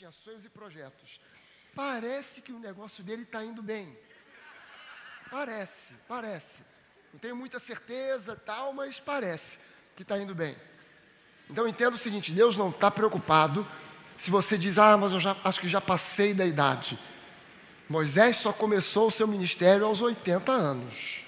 tinha sonhos e projetos. Parece que o negócio dele está indo bem. Parece, parece. Não tenho muita certeza, tal, mas parece que está indo bem. Então entenda o seguinte: Deus não está preocupado se você diz, ah, mas eu já, acho que já passei da idade. Moisés só começou o seu ministério aos 80 anos.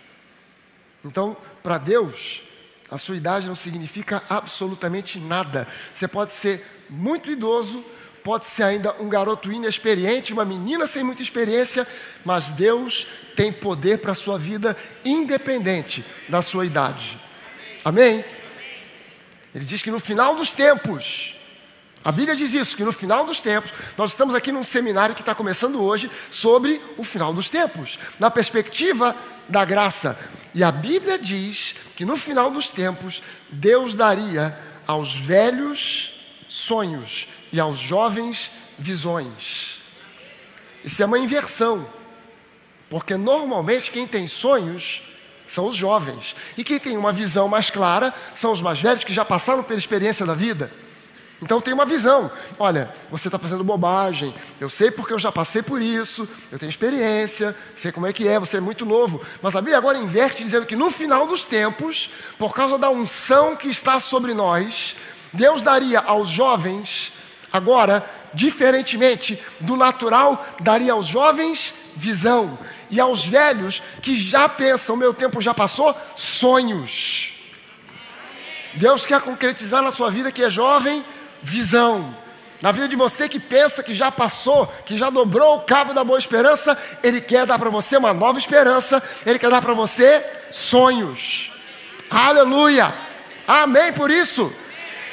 Então, para Deus, a sua idade não significa absolutamente nada. Você pode ser muito idoso, pode ser ainda um garoto inexperiente, uma menina sem muita experiência, mas Deus tem poder para a sua vida, independente da sua idade. Amém? Ele diz que no final dos tempos, a Bíblia diz isso, que no final dos tempos, nós estamos aqui num seminário que está começando hoje sobre o final dos tempos, na perspectiva da graça. E a Bíblia diz que no final dos tempos, Deus daria aos velhos sonhos e aos jovens visões. Isso é uma inversão, porque normalmente quem tem sonhos são os jovens, e quem tem uma visão mais clara são os mais velhos que já passaram pela experiência da vida. Então tem uma visão. Olha, você está fazendo bobagem. Eu sei porque eu já passei por isso. Eu tenho experiência. Sei como é que é. Você é muito novo. Mas a Bíblia agora inverte dizendo que no final dos tempos, por causa da unção que está sobre nós, Deus daria aos jovens, agora, diferentemente do natural, daria aos jovens visão. E aos velhos que já pensam, meu tempo já passou, sonhos. Deus quer concretizar na sua vida que é jovem, visão. Na vida de você que pensa que já passou, que já dobrou o cabo da boa esperança, Ele quer dar para você uma nova esperança, Ele quer dar para você sonhos. Aleluia! Amém por isso.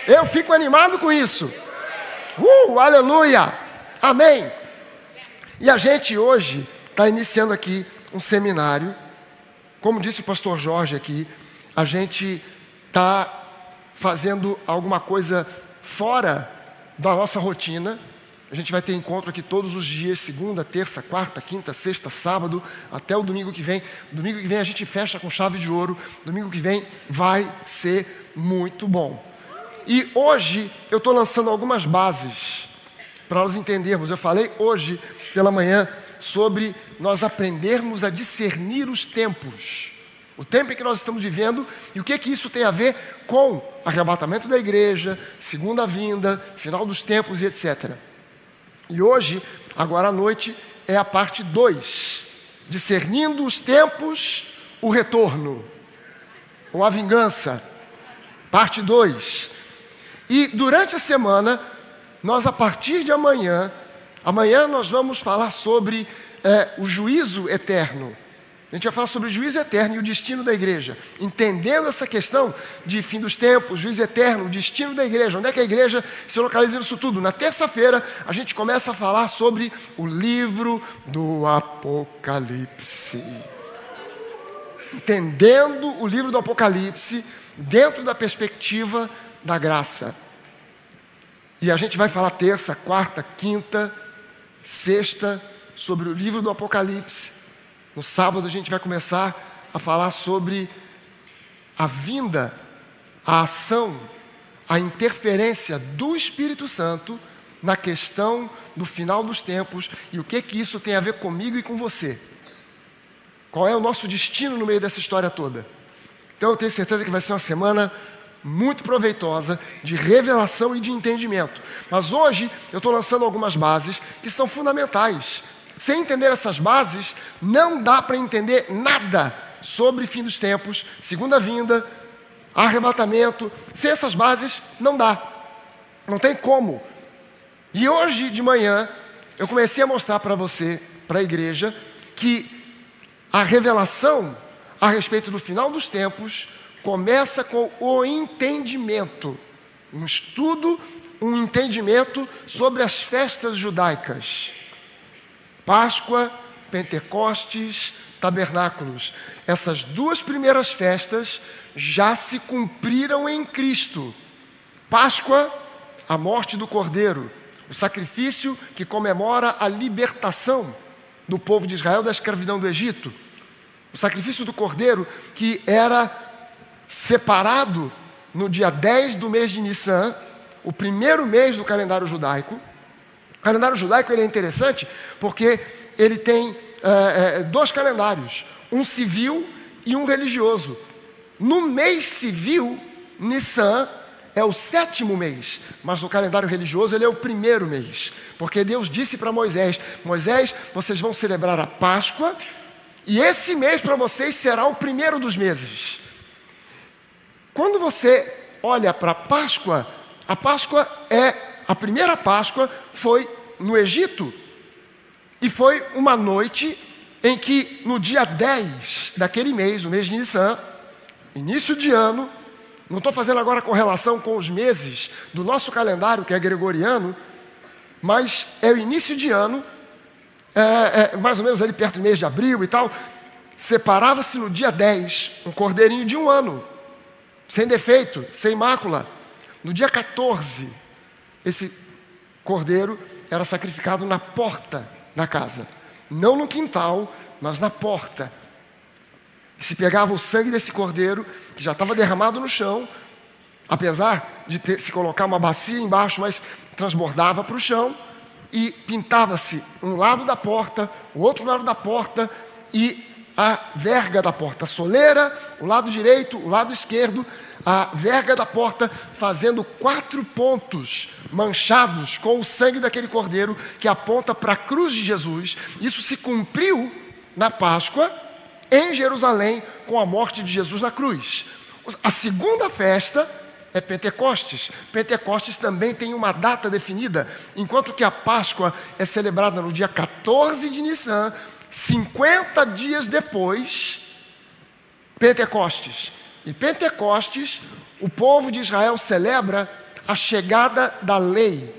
Eu fico animado com isso. Uh, aleluia! Amém! E a gente hoje está iniciando aqui um seminário. Como disse o pastor Jorge aqui, a gente está fazendo alguma coisa fora da nossa rotina. A gente vai ter encontro aqui todos os dias, segunda, terça, quarta, quinta, sexta, sábado, até o domingo que vem. Domingo que vem a gente fecha com chave de ouro. Domingo que vem vai ser muito bom. E hoje eu estou lançando algumas bases para nós entendermos. Eu falei hoje pela manhã sobre nós aprendermos a discernir os tempos o tempo em que nós estamos vivendo e o que que isso tem a ver com arrebatamento da igreja, segunda vinda, final dos tempos e etc. E hoje, agora à noite, é a parte 2, discernindo os tempos, o retorno, ou a vingança, parte 2. E durante a semana, nós a partir de amanhã, amanhã nós vamos falar sobre é, o juízo eterno. A gente vai falar sobre o juízo eterno e o destino da igreja. Entendendo essa questão de fim dos tempos, juízo eterno, o destino da igreja. Onde é que a igreja se localiza nisso tudo? Na terça-feira, a gente começa a falar sobre o livro do Apocalipse. Entendendo o livro do Apocalipse dentro da perspectiva da graça. E a gente vai falar terça, quarta, quinta, sexta sobre o livro do Apocalipse no sábado a gente vai começar a falar sobre a vinda, a ação, a interferência do Espírito Santo na questão do final dos tempos e o que que isso tem a ver comigo e com você. Qual é o nosso destino no meio dessa história toda? Então eu tenho certeza que vai ser uma semana muito proveitosa de revelação e de entendimento. Mas hoje eu estou lançando algumas bases que são fundamentais sem entender essas bases, não dá para entender nada sobre fim dos tempos, segunda vinda, arrebatamento. Sem essas bases, não dá. Não tem como. E hoje de manhã, eu comecei a mostrar para você, para a igreja, que a revelação a respeito do final dos tempos começa com o entendimento, um estudo, um entendimento sobre as festas judaicas. Páscoa, Pentecostes, Tabernáculos. Essas duas primeiras festas já se cumpriram em Cristo. Páscoa, a morte do Cordeiro, o sacrifício que comemora a libertação do povo de Israel da escravidão do Egito. O sacrifício do Cordeiro que era separado no dia 10 do mês de Nissan, o primeiro mês do calendário judaico, O calendário judaico ele é interessante porque ele tem é, é, dois calendários, um civil e um religioso. No mês civil, Nissan é o sétimo mês, mas no calendário religioso ele é o primeiro mês, porque Deus disse para Moisés: Moisés, vocês vão celebrar a Páscoa, e esse mês para vocês será o primeiro dos meses. Quando você olha para a Páscoa, a Páscoa é a primeira Páscoa foi no Egito. E foi uma noite em que no dia 10 daquele mês, o mês de Nissan, início de ano, não estou fazendo agora correlação com os meses do nosso calendário, que é gregoriano, mas é o início de ano, é, é, mais ou menos ali perto do mês de abril e tal, separava-se no dia 10 um cordeirinho de um ano, sem defeito, sem mácula. No dia 14, esse cordeiro era sacrificado na porta da casa, não no quintal, mas na porta. Se pegava o sangue desse cordeiro, que já estava derramado no chão, apesar de ter, se colocar uma bacia embaixo, mas transbordava para o chão, e pintava-se um lado da porta, o outro lado da porta, e a verga da porta, a soleira, o lado direito, o lado esquerdo, a verga da porta, fazendo quatro pontos manchados com o sangue daquele cordeiro que aponta para a cruz de Jesus. Isso se cumpriu na Páscoa, em Jerusalém, com a morte de Jesus na cruz. A segunda festa é Pentecostes. Pentecostes também tem uma data definida, enquanto que a Páscoa é celebrada no dia 14 de Nissan, 50 dias depois, Pentecostes. E Pentecostes, o povo de Israel celebra a chegada da lei.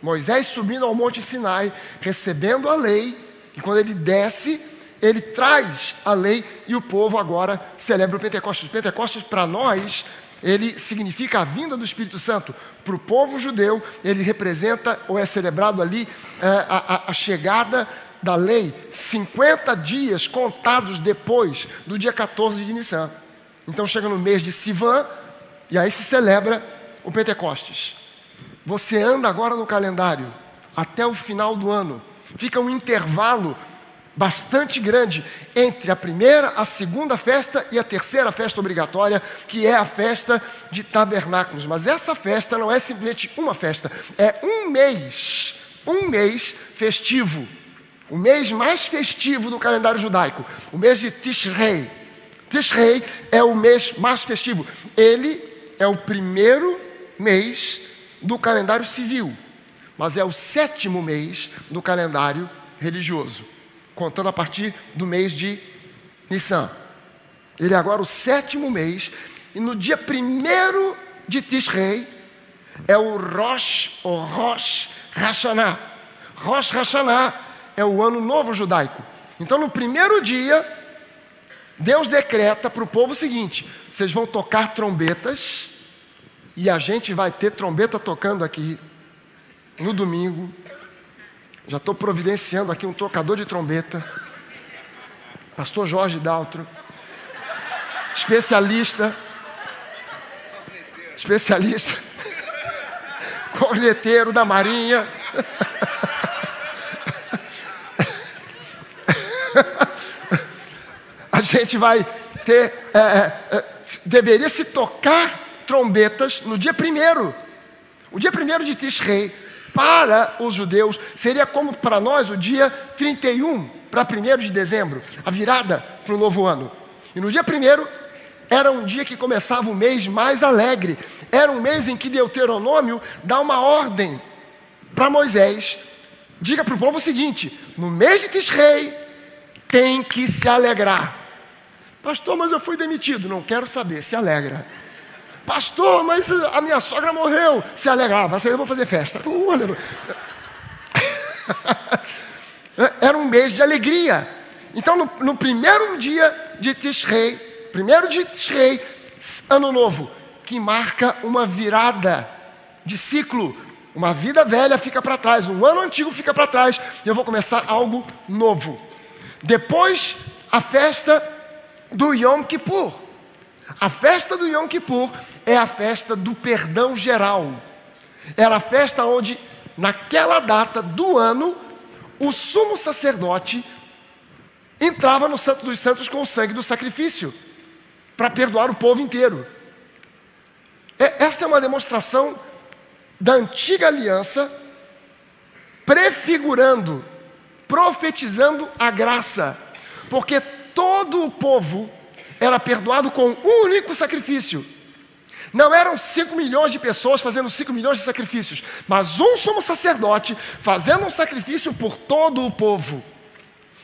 Moisés subindo ao Monte Sinai, recebendo a lei, e quando ele desce, ele traz a lei e o povo agora celebra o Pentecostes. O Pentecostes, para nós, ele significa a vinda do Espírito Santo. Para o povo judeu, ele representa ou é celebrado ali é, a, a, a chegada da lei, 50 dias contados depois do dia 14 de Nissan. Então chega no mês de Sivan e aí se celebra o Pentecostes. Você anda agora no calendário até o final do ano. Fica um intervalo bastante grande entre a primeira, a segunda festa e a terceira festa obrigatória, que é a festa de tabernáculos. Mas essa festa não é simplesmente uma festa, é um mês, um mês festivo. O mês mais festivo do calendário judaico, o mês de Tishrei. Tishrei é o mês mais festivo. Ele é o primeiro mês do calendário civil, mas é o sétimo mês do calendário religioso, contando a partir do mês de Nissan. Ele é agora o sétimo mês, e no dia primeiro de Tishrei é o Rosh, o Rosh Hashanah. Rosh Hashanah é o ano novo judaico. Então, no primeiro dia, Deus decreta para o povo o seguinte: vocês vão tocar trombetas, e a gente vai ter trombeta tocando aqui no domingo. Já estou providenciando aqui um tocador de trombeta. Pastor Jorge Daltro. Especialista. Especialista. Corneteiro da Marinha. gente vai ter. É, é, é, deveria se tocar trombetas no dia primeiro. O dia primeiro de Tishrei, para os judeus, seria como para nós o dia 31 para 1 de dezembro, a virada para o novo ano. E no dia primeiro era um dia que começava o mês mais alegre. Era um mês em que Deuteronômio dá uma ordem para Moisés. Diga para o povo o seguinte: no mês de Tishrei, tem que se alegrar. Pastor, mas eu fui demitido. Não quero saber, se alegra. Pastor, mas a minha sogra morreu. Se alegra, mas eu vou fazer festa. Era um mês de alegria. Então, no, no primeiro dia de Tishrei, primeiro de Tishrei, ano novo, que marca uma virada de ciclo. Uma vida velha fica para trás, um ano antigo fica para trás, e eu vou começar algo novo. Depois, a festa do Yom Kippur. A festa do Yom Kippur é a festa do perdão geral. Era a festa onde naquela data do ano, o sumo sacerdote entrava no Santo dos Santos com o sangue do sacrifício para perdoar o povo inteiro. É, essa é uma demonstração da antiga aliança, prefigurando, profetizando a graça, porque todo o povo era perdoado com um único sacrifício. Não eram 5 milhões de pessoas fazendo 5 milhões de sacrifícios, mas um sumo sacerdote fazendo um sacrifício por todo o povo.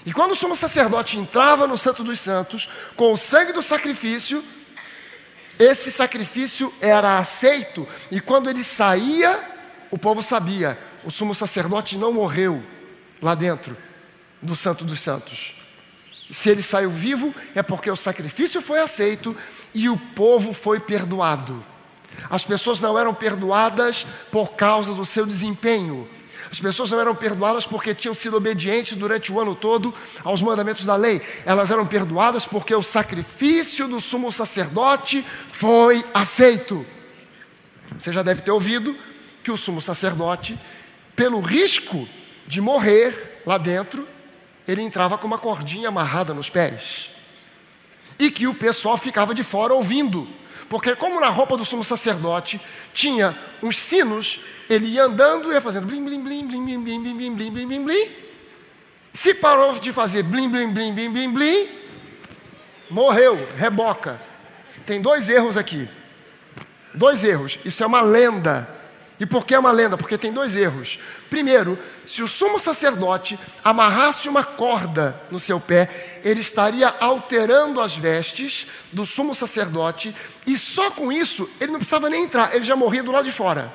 E quando o sumo sacerdote entrava no Santo dos Santos, com o sangue do sacrifício, esse sacrifício era aceito, e quando ele saía, o povo sabia: o sumo sacerdote não morreu lá dentro do Santo dos Santos. Se ele saiu vivo, é porque o sacrifício foi aceito e o povo foi perdoado. As pessoas não eram perdoadas por causa do seu desempenho. As pessoas não eram perdoadas porque tinham sido obedientes durante o ano todo aos mandamentos da lei. Elas eram perdoadas porque o sacrifício do sumo sacerdote foi aceito. Você já deve ter ouvido que o sumo sacerdote, pelo risco de morrer lá dentro, ele entrava com uma cordinha amarrada nos pés e que o pessoal ficava de fora ouvindo. Porque, como na roupa do sumo sacerdote tinha uns sinos, ele ia andando e ia fazendo blim, blim, blim, blim, blim, blim, blim, blim, blim, blim, blim. Se parou de fazer blim, blim, blim, blim, blim, blim, morreu, reboca. Tem dois erros aqui. Dois erros. Isso é uma lenda. E por que é uma lenda? Porque tem dois erros. Primeiro, se o sumo sacerdote amarrasse uma corda no seu pé, ele estaria alterando as vestes do sumo sacerdote, e só com isso ele não precisava nem entrar, ele já morria do lado de fora,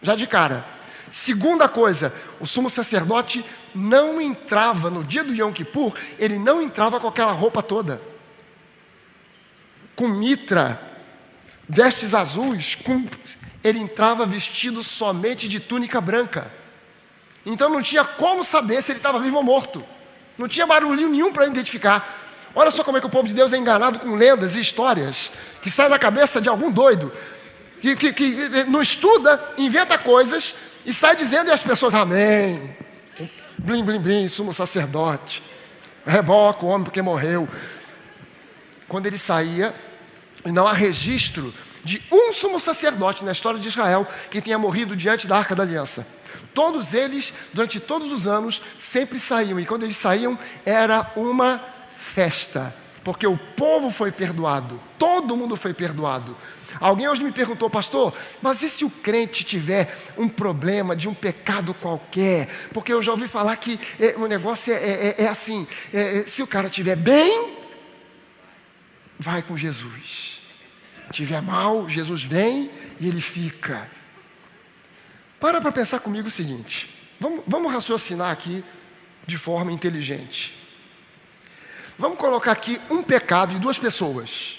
já de cara. Segunda coisa, o sumo sacerdote não entrava no dia do Yom Kippur, ele não entrava com aquela roupa toda, com mitra, vestes azuis, com... ele entrava vestido somente de túnica branca. Então não tinha como saber se ele estava vivo ou morto. Não tinha barulhinho nenhum para identificar. Olha só como é que o povo de Deus é enganado com lendas e histórias que saem da cabeça de algum doido, que, que, que não estuda, inventa coisas e sai dizendo e as pessoas, amém. Blim, blim, blim, sumo sacerdote. Reboca o homem porque morreu. Quando ele saía, e não há registro de um sumo sacerdote na história de Israel que tenha morrido diante da arca da aliança. Todos eles, durante todos os anos, sempre saíam, e quando eles saíam, era uma festa, porque o povo foi perdoado, todo mundo foi perdoado. Alguém hoje me perguntou, pastor, mas e se o crente tiver um problema de um pecado qualquer? Porque eu já ouvi falar que é, o negócio é, é, é, assim: é, é, se o cara estiver bem, vai com Jesus. Tiver mal, Jesus vem e ele fica. Para para pensar comigo o seguinte: vamos, vamos raciocinar aqui de forma inteligente. Vamos colocar aqui um pecado de duas pessoas.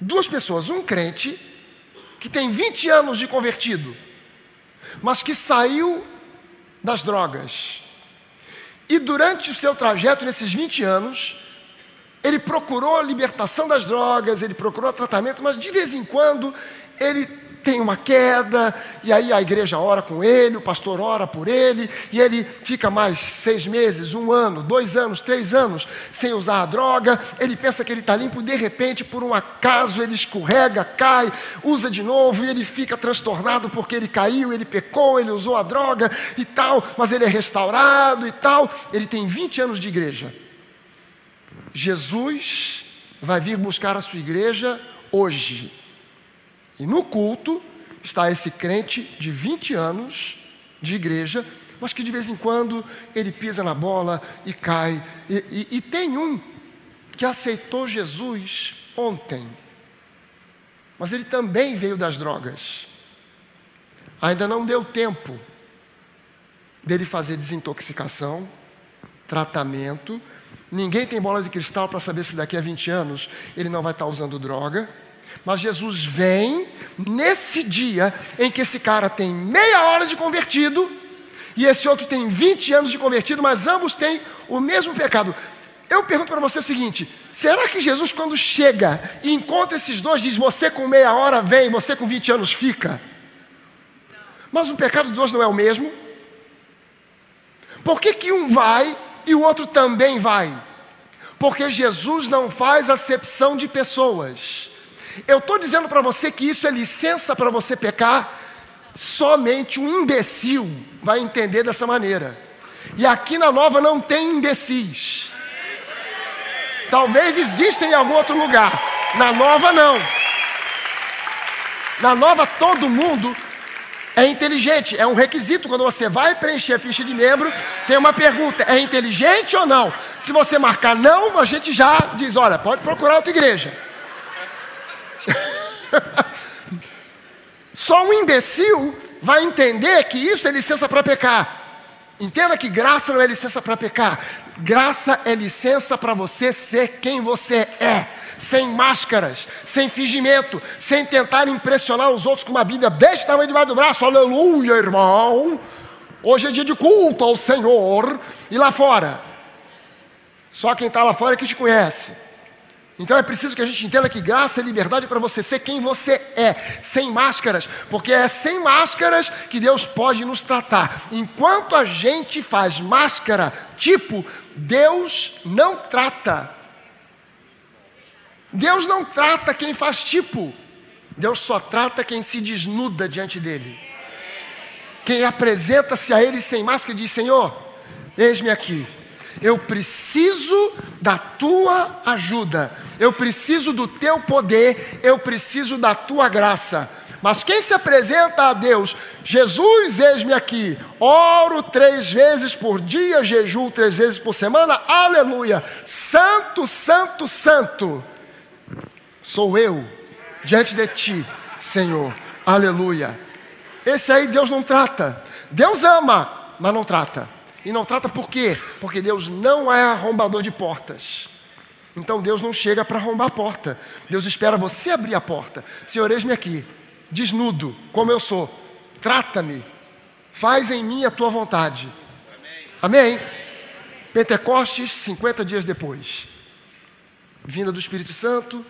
Duas pessoas, um crente que tem 20 anos de convertido, mas que saiu das drogas. E durante o seu trajeto, nesses 20 anos, ele procurou a libertação das drogas, ele procurou tratamento, mas de vez em quando ele tem uma queda, e aí a igreja ora com ele, o pastor ora por ele, e ele fica mais seis meses, um ano, dois anos, três anos sem usar a droga. Ele pensa que ele está limpo, de repente, por um acaso, ele escorrega, cai, usa de novo, e ele fica transtornado porque ele caiu, ele pecou, ele usou a droga e tal, mas ele é restaurado e tal. Ele tem 20 anos de igreja. Jesus vai vir buscar a sua igreja hoje. E no culto está esse crente de 20 anos de igreja, mas que de vez em quando ele pisa na bola e cai. E, e, e tem um que aceitou Jesus ontem, mas ele também veio das drogas. Ainda não deu tempo dele fazer desintoxicação, tratamento. Ninguém tem bola de cristal para saber se daqui a 20 anos ele não vai estar usando droga. Mas Jesus vem nesse dia em que esse cara tem meia hora de convertido e esse outro tem 20 anos de convertido, mas ambos têm o mesmo pecado. Eu pergunto para você o seguinte: será que Jesus, quando chega e encontra esses dois, diz: Você com meia hora vem, você com 20 anos fica? Mas o pecado dos dois não é o mesmo? Por que, que um vai e o outro também vai? Porque Jesus não faz acepção de pessoas. Eu estou dizendo para você que isso é licença para você pecar, somente um imbecil vai entender dessa maneira. E aqui na nova não tem imbecis. Talvez exista em algum outro lugar. Na nova, não. Na nova, todo mundo é inteligente. É um requisito. Quando você vai preencher a ficha de membro, tem uma pergunta: é inteligente ou não? Se você marcar não, a gente já diz: olha, pode procurar outra igreja. Só um imbecil vai entender que isso é licença para pecar. Entenda que graça não é licença para pecar. Graça é licença para você ser quem você é, sem máscaras, sem fingimento, sem tentar impressionar os outros com uma Bíblia desse tamanho debaixo do braço. Aleluia, irmão. Hoje é dia de culto ao Senhor. E lá fora? Só quem está lá fora é que te conhece. Então é preciso que a gente entenda que graça é liberdade para você ser quem você é, sem máscaras, porque é sem máscaras que Deus pode nos tratar. Enquanto a gente faz máscara, tipo, Deus não trata. Deus não trata quem faz tipo. Deus só trata quem se desnuda diante dele. Quem apresenta-se a ele sem máscara e diz: Senhor, eis-me aqui. Eu preciso da tua ajuda eu preciso do teu poder, eu preciso da tua graça. Mas quem se apresenta a Deus, Jesus, eis-me aqui, oro três vezes por dia, jejuo três vezes por semana, aleluia, santo, santo, santo, sou eu diante de ti, Senhor, aleluia. Esse aí Deus não trata, Deus ama, mas não trata. E não trata por quê? Porque Deus não é arrombador de portas. Então Deus não chega para arrombar a porta. Deus espera você abrir a porta. Senhor, eis-me aqui, desnudo, como eu sou. Trata-me. Faz em mim a tua vontade. Amém? Amém? Pentecostes, 50 dias depois. Vinda do Espírito Santo,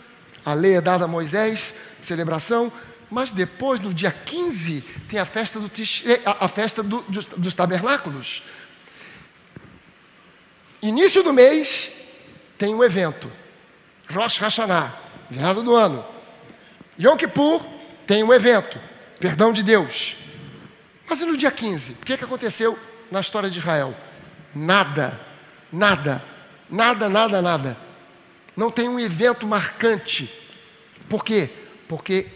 a lei é dada a Moisés, celebração, mas depois, no dia 15, tem a festa, do, a festa do, dos, dos tabernáculos. Início do mês, tem um evento. Rosh Hashanah, virada do ano. Yom Kippur tem um evento, perdão de Deus. Mas e no dia 15? O que, é que aconteceu na história de Israel? Nada, nada, nada, nada, nada. Não tem um evento marcante. Por quê? Porque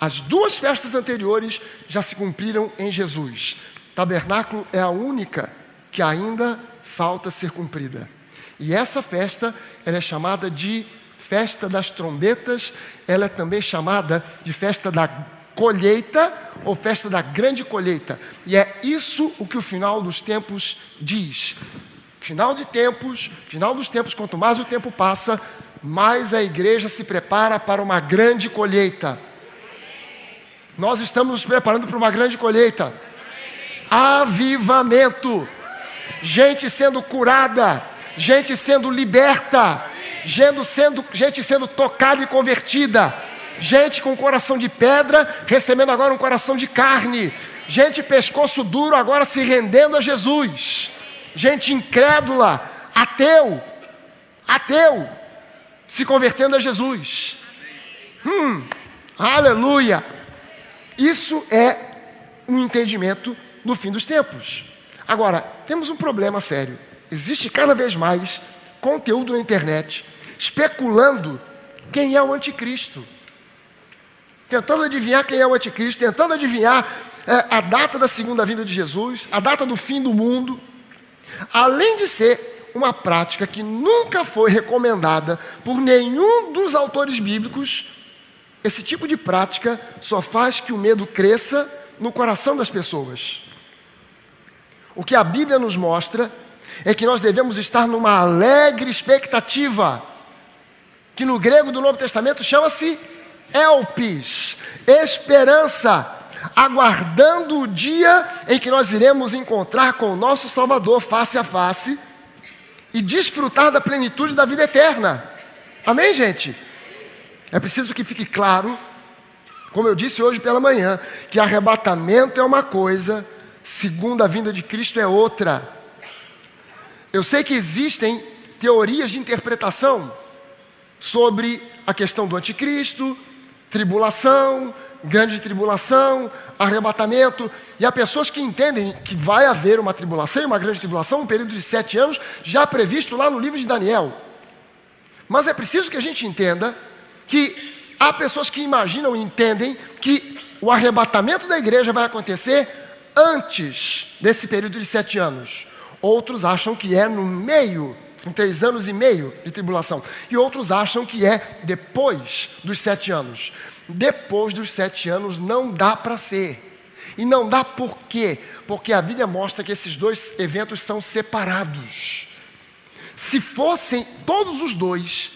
as duas festas anteriores já se cumpriram em Jesus. Tabernáculo é a única que ainda falta ser cumprida. E essa festa, ela é chamada de festa das trombetas, ela é também chamada de festa da colheita ou festa da grande colheita. E é isso o que o final dos tempos diz. Final de tempos, final dos tempos, quanto mais o tempo passa, mais a igreja se prepara para uma grande colheita. Nós estamos nos preparando para uma grande colheita. Avivamento. Gente sendo curada, gente sendo liberta, gente sendo, gente sendo tocada e convertida, gente com coração de pedra recebendo agora um coração de carne, gente pescoço duro agora se rendendo a Jesus, gente incrédula, ateu, ateu, se convertendo a Jesus. Hum, aleluia! Isso é um entendimento no fim dos tempos. Agora, temos um problema sério. Existe cada vez mais conteúdo na internet especulando quem é o anticristo. Tentando adivinhar quem é o anticristo, tentando adivinhar é, a data da segunda vinda de Jesus, a data do fim do mundo. Além de ser uma prática que nunca foi recomendada por nenhum dos autores bíblicos, esse tipo de prática só faz que o medo cresça no coração das pessoas. O que a Bíblia nos mostra é que nós devemos estar numa alegre expectativa, que no grego do Novo Testamento chama-se elpis, esperança, aguardando o dia em que nós iremos encontrar com o nosso Salvador face a face e desfrutar da plenitude da vida eterna. Amém, gente? É preciso que fique claro como eu disse hoje pela manhã, que arrebatamento é uma coisa, segunda vinda de Cristo é outra. Eu sei que existem teorias de interpretação sobre a questão do anticristo, tribulação, grande tribulação, arrebatamento. E há pessoas que entendem que vai haver uma tribulação, uma grande tribulação, um período de sete anos, já previsto lá no livro de Daniel. Mas é preciso que a gente entenda que há pessoas que imaginam e entendem que o arrebatamento da igreja vai acontecer antes desse período de sete anos. Outros acham que é no meio, em três anos e meio de tribulação. E outros acham que é depois dos sete anos. Depois dos sete anos não dá para ser. E não dá por quê? Porque a Bíblia mostra que esses dois eventos são separados. Se fossem todos os dois,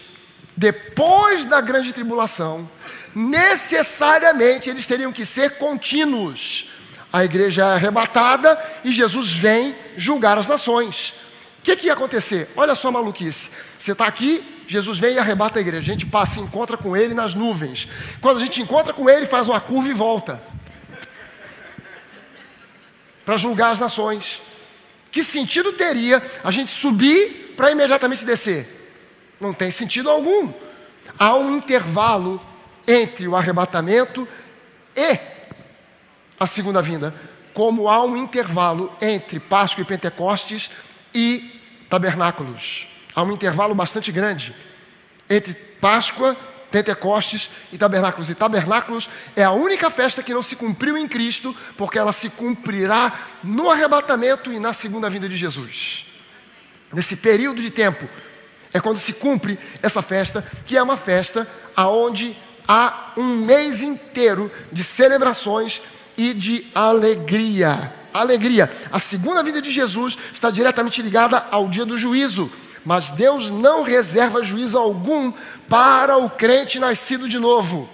depois da grande tribulação, necessariamente eles teriam que ser contínuos. A igreja é arrebatada e Jesus vem julgar as nações. O que, que ia acontecer? Olha só a maluquice. Você está aqui, Jesus vem e arrebata a igreja. A gente passa e encontra com ele nas nuvens. Quando a gente encontra com ele, faz uma curva e volta para julgar as nações. Que sentido teria a gente subir para imediatamente descer. Não tem sentido algum. Há um intervalo entre o arrebatamento e a segunda vinda, como há um intervalo entre Páscoa e Pentecostes e tabernáculos. Há um intervalo bastante grande entre Páscoa, Pentecostes e tabernáculos. E tabernáculos é a única festa que não se cumpriu em Cristo, porque ela se cumprirá no arrebatamento e na segunda vinda de Jesus nesse período de tempo, é quando se cumpre essa festa, que é uma festa aonde há um mês inteiro de celebrações e de alegria. Alegria. A segunda vida de Jesus está diretamente ligada ao dia do juízo, mas Deus não reserva juízo algum para o crente nascido de novo.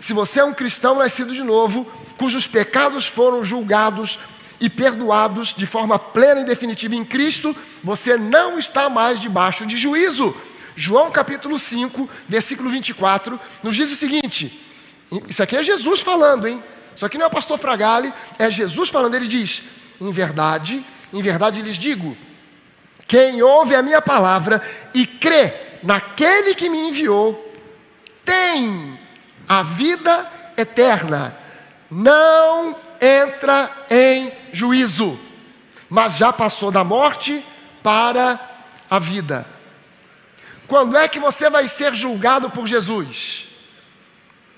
Se você é um cristão nascido de novo, cujos pecados foram julgados e perdoados de forma plena e definitiva em Cristo, você não está mais debaixo de juízo. João capítulo 5, versículo 24, nos diz o seguinte: isso aqui é Jesus falando, hein? Isso aqui não é o pastor Fragale, é Jesus falando. Ele diz: Em verdade, em verdade lhes digo, quem ouve a minha palavra e crê naquele que me enviou, tem a vida eterna, não entra em juízo, mas já passou da morte para a vida. Quando é que você vai ser julgado por Jesus?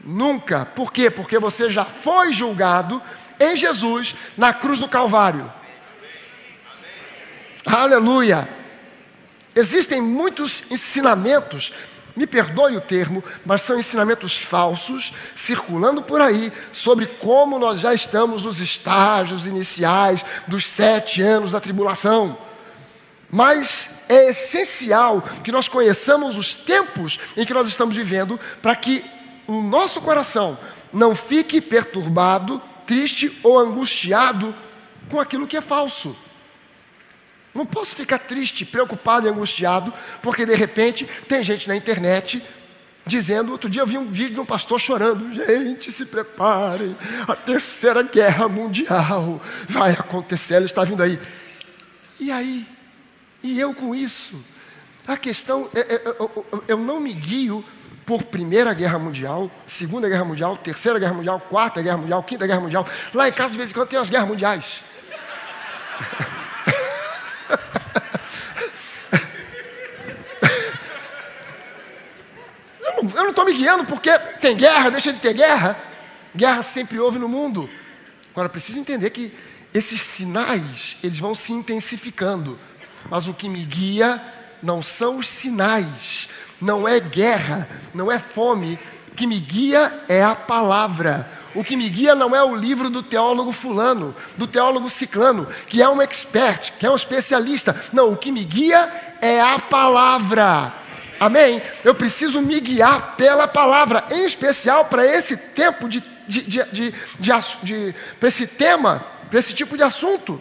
Nunca. Por quê? Porque você já foi julgado em Jesus na cruz do Calvário. Aleluia. Existem muitos ensinamentos me perdoe o termo, mas são ensinamentos falsos circulando por aí sobre como nós já estamos nos estágios iniciais dos sete anos da tribulação. Mas é essencial que nós conheçamos os tempos em que nós estamos vivendo para que o nosso coração não fique perturbado, triste ou angustiado com aquilo que é falso. Não posso ficar triste, preocupado e angustiado, porque de repente tem gente na internet dizendo, outro dia eu vi um vídeo de um pastor chorando, gente, se preparem, a terceira guerra mundial vai acontecer, ela está vindo aí. E aí? E eu com isso? A questão, é, é, é eu não me guio por Primeira Guerra Mundial, Segunda Guerra Mundial, Terceira Guerra Mundial, Quarta Guerra Mundial, Quinta Guerra Mundial. Lá em casa, de vez em quando, tem as guerras mundiais. eu não estou me guiando porque tem guerra, deixa de ter guerra. Guerra sempre houve no mundo. Agora, preciso entender que esses sinais, eles vão se intensificando. Mas o que me guia não são os sinais, não é guerra, não é fome. O que me guia é a palavra. O que me guia não é o livro do teólogo fulano, do teólogo ciclano, que é um expert, que é um especialista. Não, o que me guia é a palavra. Amém? Eu preciso me guiar pela palavra, em especial para esse tempo de, de, de, de, para esse tema, para esse tipo de assunto.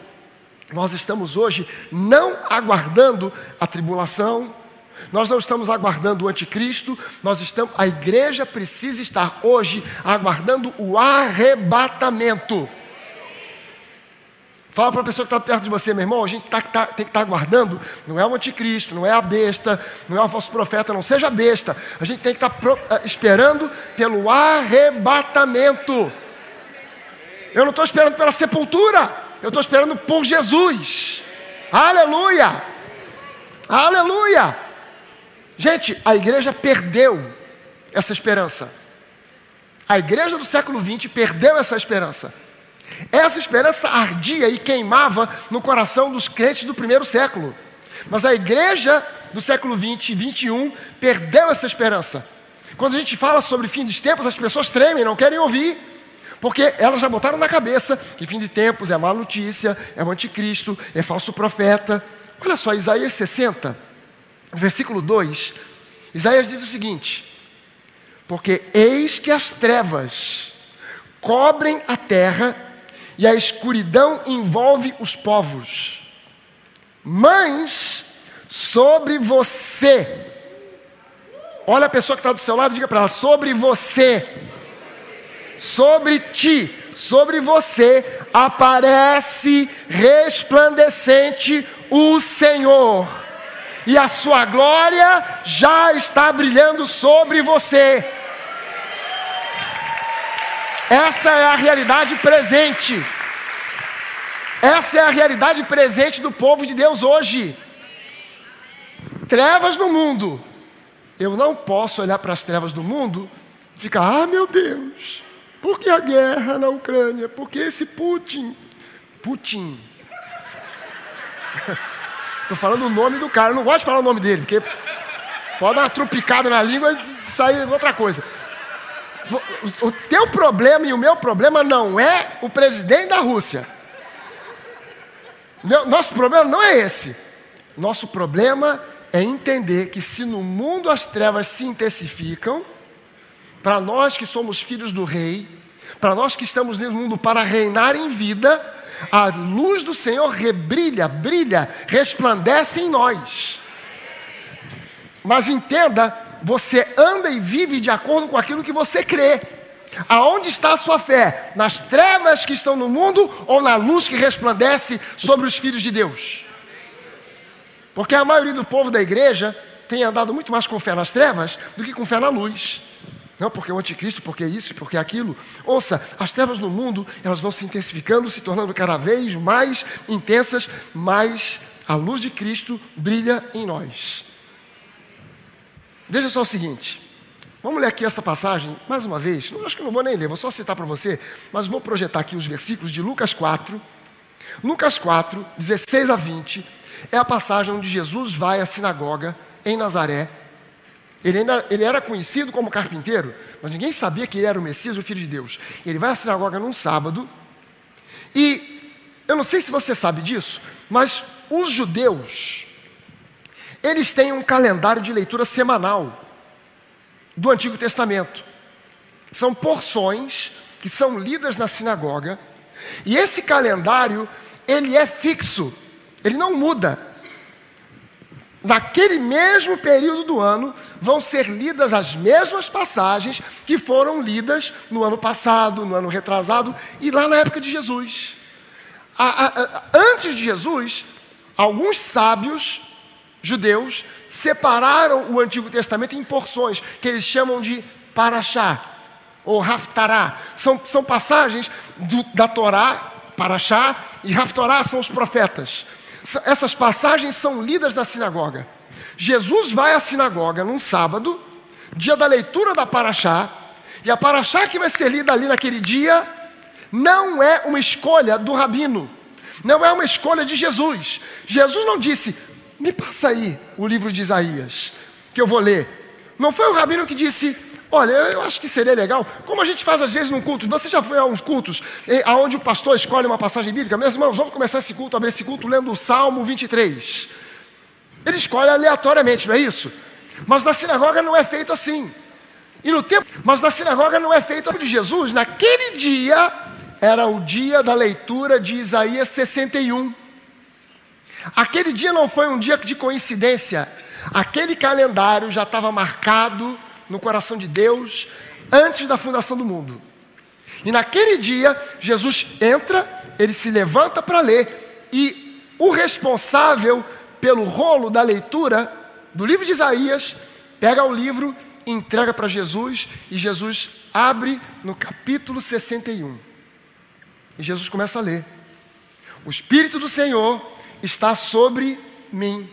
Nós estamos hoje não aguardando a tribulação, Nós não estamos aguardando o anticristo, nós estamos, a igreja precisa estar hoje aguardando o arrebatamento. Fala para a pessoa que está perto de você, meu irmão, a gente tá, tá, tem que estar tá aguardando, não é o anticristo, não é a besta, não é o falso profeta, não seja besta. A gente tem que estar tá eh, esperando pelo arrebatamento. Eu não estou esperando pela sepultura, eu estou esperando por Jesus. Aleluia! Aleluia! Gente, a igreja perdeu essa esperança. A igreja do século XX perdeu essa esperança. Essa esperança ardia e queimava no coração dos crentes do primeiro século. Mas a igreja do século 20 e 21 perdeu essa esperança. Quando a gente fala sobre fim dos tempos, as pessoas tremem, não querem ouvir. Porque elas já botaram na cabeça que fim de tempos é má notícia, é o anticristo, é falso profeta. Olha só, Isaías 60, versículo 2. Isaías diz o seguinte: Porque eis que as trevas cobrem a terra e a escuridão envolve os povos. Mas sobre você, olha a pessoa que está do seu lado, diga para ela: sobre você, sobre ti, sobre você aparece resplandecente o Senhor, e a sua glória já está brilhando sobre você. Essa é a realidade presente. Essa é a realidade presente do povo de Deus hoje. Trevas no mundo. Eu não posso olhar para as trevas do mundo e ficar, ah, meu Deus, por que a guerra na Ucrânia? Por que esse Putin? Putin. Estou falando o nome do cara, eu não gosto de falar o nome dele, porque pode dar uma trupicada na língua e sair outra coisa o teu problema e o meu problema não é o presidente da Rússia. Nosso problema não é esse. Nosso problema é entender que se no mundo as trevas se intensificam, para nós que somos filhos do rei, para nós que estamos nesse mundo para reinar em vida, a luz do Senhor rebrilha, brilha, resplandece em nós. Mas entenda você anda e vive de acordo com aquilo que você crê. Aonde está a sua fé? Nas trevas que estão no mundo ou na luz que resplandece sobre os filhos de Deus? Porque a maioria do povo da igreja tem andado muito mais com fé nas trevas do que com fé na luz. Não porque o anticristo, porque isso, porque aquilo. Ouça, as trevas no mundo, elas vão se intensificando, se tornando cada vez mais intensas, mas a luz de Cristo brilha em nós. Veja só o seguinte. Vamos ler aqui essa passagem mais uma vez. Não, acho que não vou nem ler, vou só citar para você, mas vou projetar aqui os versículos de Lucas 4. Lucas 4, 16 a 20, é a passagem onde Jesus vai à sinagoga em Nazaré. Ele, ainda, ele era conhecido como carpinteiro, mas ninguém sabia que ele era o Messias, o Filho de Deus. Ele vai à sinagoga num sábado, e eu não sei se você sabe disso, mas os judeus, eles têm um calendário de leitura semanal do Antigo Testamento. São porções que são lidas na sinagoga, e esse calendário, ele é fixo, ele não muda. Naquele mesmo período do ano, vão ser lidas as mesmas passagens que foram lidas no ano passado, no ano retrasado e lá na época de Jesus. A, a, a, antes de Jesus, alguns sábios judeus separaram o Antigo Testamento em porções, que eles chamam de Paraxá, ou Haftará. São, são passagens do, da Torá, Paraxá, e Haftará são os profetas. Essas passagens são lidas na sinagoga. Jesus vai à sinagoga num sábado, dia da leitura da Paraxá, e a Paraxá que vai ser lida ali naquele dia não é uma escolha do rabino, não é uma escolha de Jesus. Jesus não disse, me passa aí o livro de Isaías, que eu vou ler. Não foi o rabino que disse, olha, eu acho que seria legal, como a gente faz às vezes num culto, você já foi a uns cultos, aonde o pastor escolhe uma passagem bíblica, meus irmãos, vamos começar esse culto, abrir esse culto lendo o Salmo 23. Ele escolhe aleatoriamente, não é isso? Mas na sinagoga não é feito assim. E no tempo, mas na sinagoga não é feito de Jesus, naquele dia era o dia da leitura de Isaías 61. Aquele dia não foi um dia de coincidência. Aquele calendário já estava marcado no coração de Deus antes da fundação do mundo. E naquele dia, Jesus entra, ele se levanta para ler, e o responsável pelo rolo da leitura do livro de Isaías pega o livro, entrega para Jesus, e Jesus abre no capítulo 61. E Jesus começa a ler: O Espírito do Senhor está sobre mim,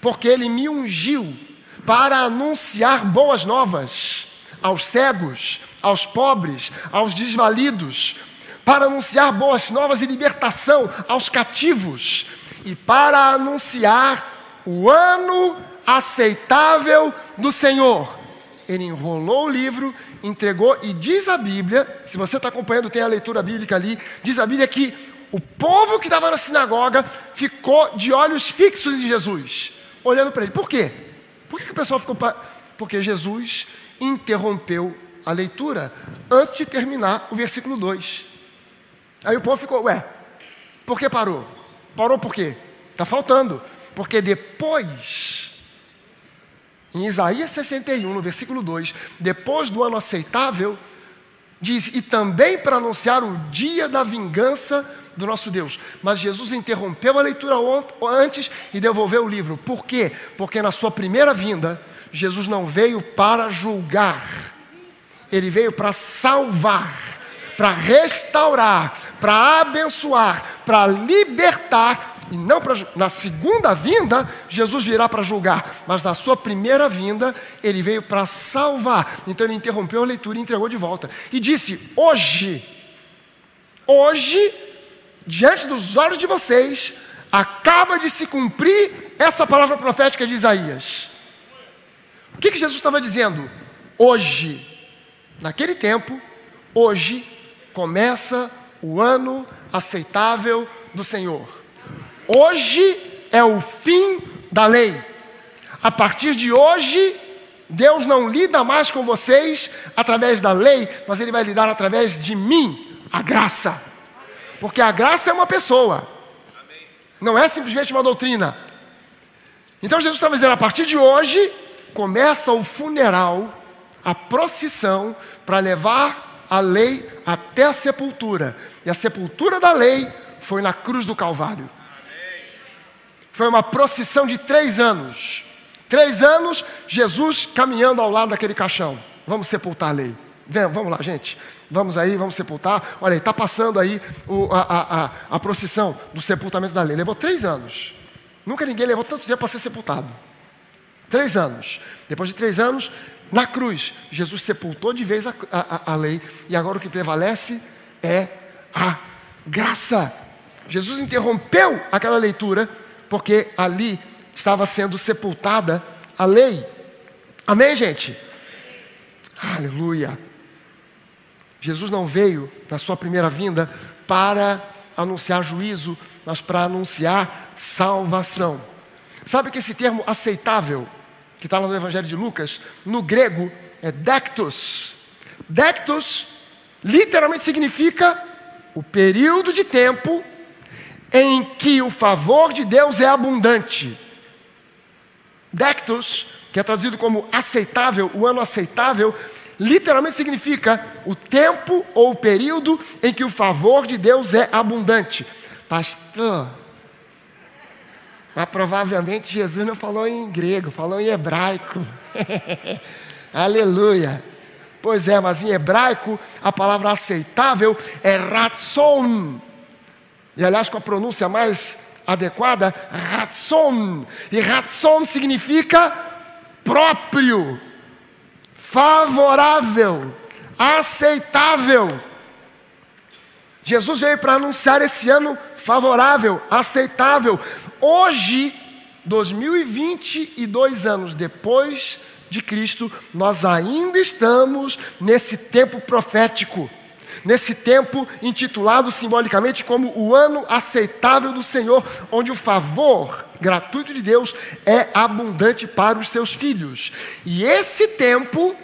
porque ele me ungiu para anunciar boas novas aos cegos, aos pobres, aos desvalidos, para anunciar boas novas e libertação aos cativos e para anunciar o ano aceitável do Senhor. Ele enrolou o livro, entregou e diz a Bíblia, se você está acompanhando, tem a leitura bíblica ali, diz a Bíblia que o povo que estava na sinagoga ficou de olhos fixos em Jesus, olhando para ele. Por quê? Por que o pessoal ficou. Pa... Porque Jesus interrompeu a leitura antes de terminar o versículo 2. Aí o povo ficou, ué, por que parou? Parou por quê? Está faltando. Porque depois, em Isaías 61, no versículo 2, depois do ano aceitável, diz: e também para anunciar o dia da vingança do nosso Deus. Mas Jesus interrompeu a leitura antes e devolveu o livro. Por quê? Porque na sua primeira vinda, Jesus não veio para julgar, ele veio para salvar, para restaurar, para abençoar, para libertar. E não para na segunda vinda, Jesus virá para julgar, mas na sua primeira vinda, ele veio para salvar. Então ele interrompeu a leitura e entregou de volta. E disse: Hoje, hoje diante dos olhos de vocês, acaba de se cumprir essa palavra profética de Isaías. O que, que Jesus estava dizendo? Hoje, naquele tempo, hoje, começa o ano aceitável do Senhor. Hoje é o fim da lei. A partir de hoje, Deus não lida mais com vocês através da lei, mas Ele vai lidar através de mim, a graça. Porque a graça é uma pessoa, não é simplesmente uma doutrina. Então Jesus estava dizendo: a partir de hoje, começa o funeral, a procissão, para levar a lei até a sepultura. E a sepultura da lei foi na cruz do Calvário. Foi uma procissão de três anos. Três anos, Jesus caminhando ao lado daquele caixão. Vamos sepultar a lei. Vem, vamos lá, gente. Vamos aí, vamos sepultar. Olha aí, está passando aí o, a, a, a, procissão do sepultamento da lei. Levou três anos. Nunca ninguém levou tanto tempo para ser sepultado. Três anos. Depois de três anos, na cruz, Jesus sepultou de vez a, a, a lei. E agora o que prevalece é a graça. Jesus interrompeu aquela leitura, porque ali estava sendo sepultada a lei. Amém, gente? Aleluia. Jesus não veio na sua primeira vinda para anunciar juízo, mas para anunciar salvação. Sabe que esse termo aceitável, que está lá no Evangelho de Lucas, no grego é dectos. Dectos literalmente significa o período de tempo em que o favor de Deus é abundante. Dectos, que é traduzido como aceitável, o ano aceitável, literalmente significa o tempo ou o período em que o favor de Deus é abundante. Pastor, mas provavelmente Jesus não falou em grego, falou em hebraico. Aleluia. Pois é, mas em hebraico a palavra aceitável é ratson. E aliás, com a pronúncia mais adequada, ratson. E ratson significa próprio, favorável, aceitável. Jesus veio para anunciar esse ano favorável, aceitável. Hoje, 2022 anos depois de Cristo, nós ainda estamos nesse tempo profético, nesse tempo intitulado simbolicamente como o ano aceitável do Senhor, onde o favor gratuito de Deus é abundante para os seus filhos. E esse tempo,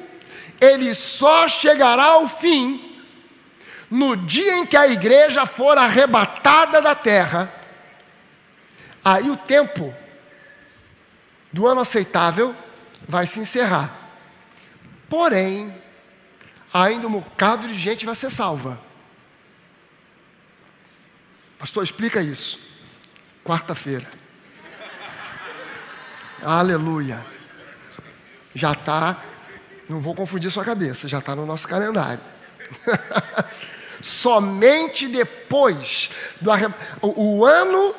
ele só chegará ao fim no dia em que a igreja for arrebatada da terra. Aí o tempo do ano aceitável vai se encerrar. Porém, ainda um bocado de gente vai ser salva. Pastor, explica isso. Quarta-feira. Aleluia. Já está, não vou confundir sua cabeça, já está no nosso calendário. Somente depois do o, o ano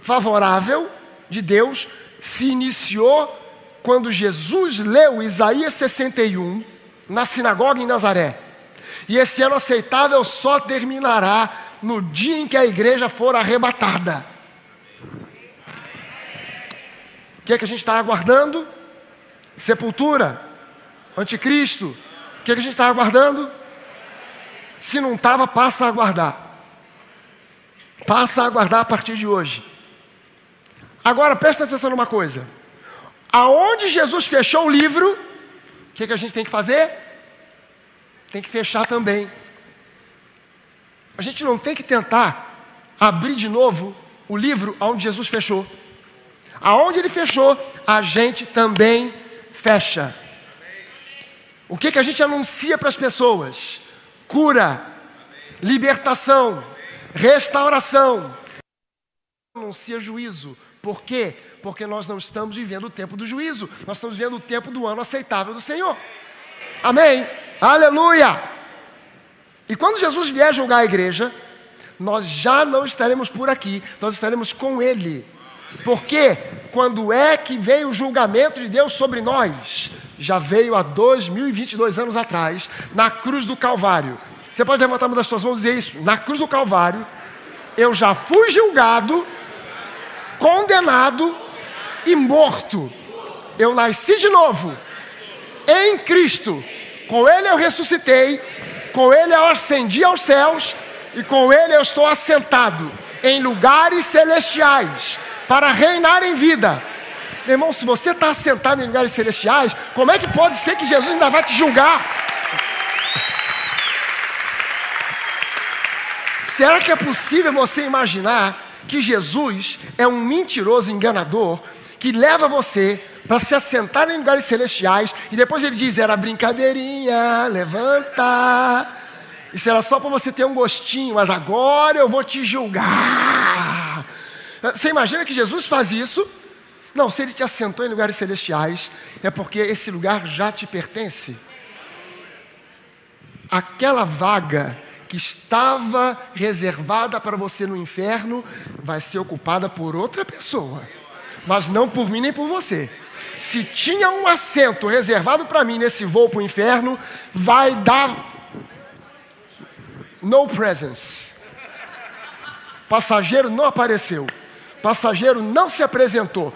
favorável de Deus se iniciou quando Jesus leu Isaías 61 na sinagoga em Nazaré. E esse ano aceitável só terminará no dia em que a igreja for arrebatada. O que é que a gente está aguardando? Sepultura, anticristo. O que é a gente está aguardando? Se não estava, passa a aguardar. Passa a aguardar a partir de hoje. Agora presta atenção numa coisa. Aonde Jesus fechou o livro, o que, é que a gente tem que fazer? Tem que fechar também. A gente não tem que tentar abrir de novo o livro onde Jesus fechou. Aonde ele fechou, a gente também fecha. O que, que a gente anuncia para as pessoas? Cura, libertação, restauração. Anuncia juízo. Por quê? Porque nós não estamos vivendo o tempo do juízo, nós estamos vivendo o tempo do ano aceitável do Senhor. Amém? Aleluia! E quando Jesus vier julgar a igreja, nós já não estaremos por aqui, nós estaremos com Ele. Porque quando é que veio o julgamento de Deus sobre nós? Já veio há 2022 anos atrás, na cruz do Calvário. Você pode levantar uma das suas mãos e dizer isso? Na cruz do Calvário, eu já fui julgado, condenado e morto. Eu nasci de novo em Cristo. Com Ele eu ressuscitei com ele eu ascendi aos céus e com ele eu estou assentado em lugares celestiais para reinar em vida. Meu irmão, se você está assentado em lugares celestiais, como é que pode ser que Jesus ainda vai te julgar? Será que é possível você imaginar que Jesus é um mentiroso enganador que leva você para se assentar em lugares celestiais, e depois ele diz: era brincadeirinha, levanta. Isso era só para você ter um gostinho, mas agora eu vou te julgar. Você imagina que Jesus faz isso? Não, se ele te assentou em lugares celestiais, é porque esse lugar já te pertence. Aquela vaga que estava reservada para você no inferno vai ser ocupada por outra pessoa, mas não por mim nem por você se tinha um assento reservado para mim nesse voo para o inferno, vai dar no presence. Passageiro não apareceu. Passageiro não se apresentou.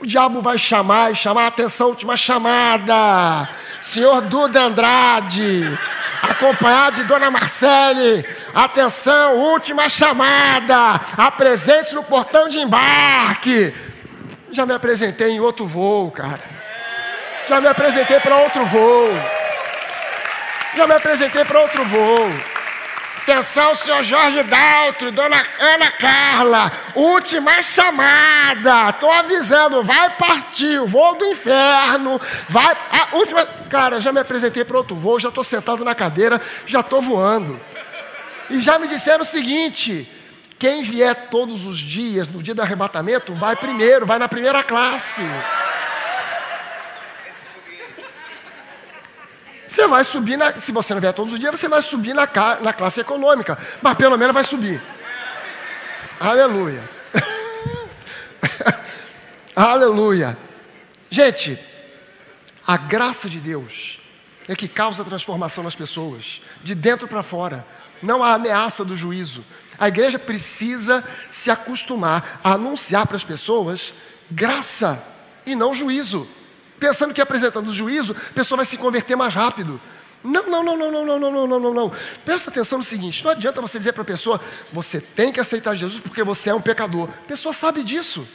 O diabo vai chamar e chamar a atenção, última chamada. Senhor Duda Andrade, acompanhado de Dona Marcele. Atenção, última chamada. Apresente-se no portão de embarque. Já me apresentei em outro voo, cara. Já me apresentei para outro voo. Já me apresentei para outro voo. Atenção, senhor Jorge Daltro, dona Ana Carla, última chamada. Estou avisando, vai partir o voo do inferno. Vai. A última. Cara, já me apresentei para outro voo, já estou sentado na cadeira, já estou voando. E já me disseram o seguinte: quem vier todos os dias, no dia do arrebatamento, vai primeiro, vai na primeira classe. Você vai subir, na, se você não vier todos os dias, você vai subir na, na classe econômica, mas pelo menos vai subir. Aleluia. Aleluia. Gente, a graça de Deus é que causa transformação nas pessoas, de dentro para fora. Não há ameaça do juízo. A igreja precisa se acostumar a anunciar para as pessoas graça e não juízo. Pensando que apresentando juízo, a pessoa vai se converter mais rápido. Não, não, não, não, não, não, não, não, não, não. Presta atenção no seguinte: não adianta você dizer para a pessoa, você tem que aceitar Jesus porque você é um pecador. A pessoa sabe disso.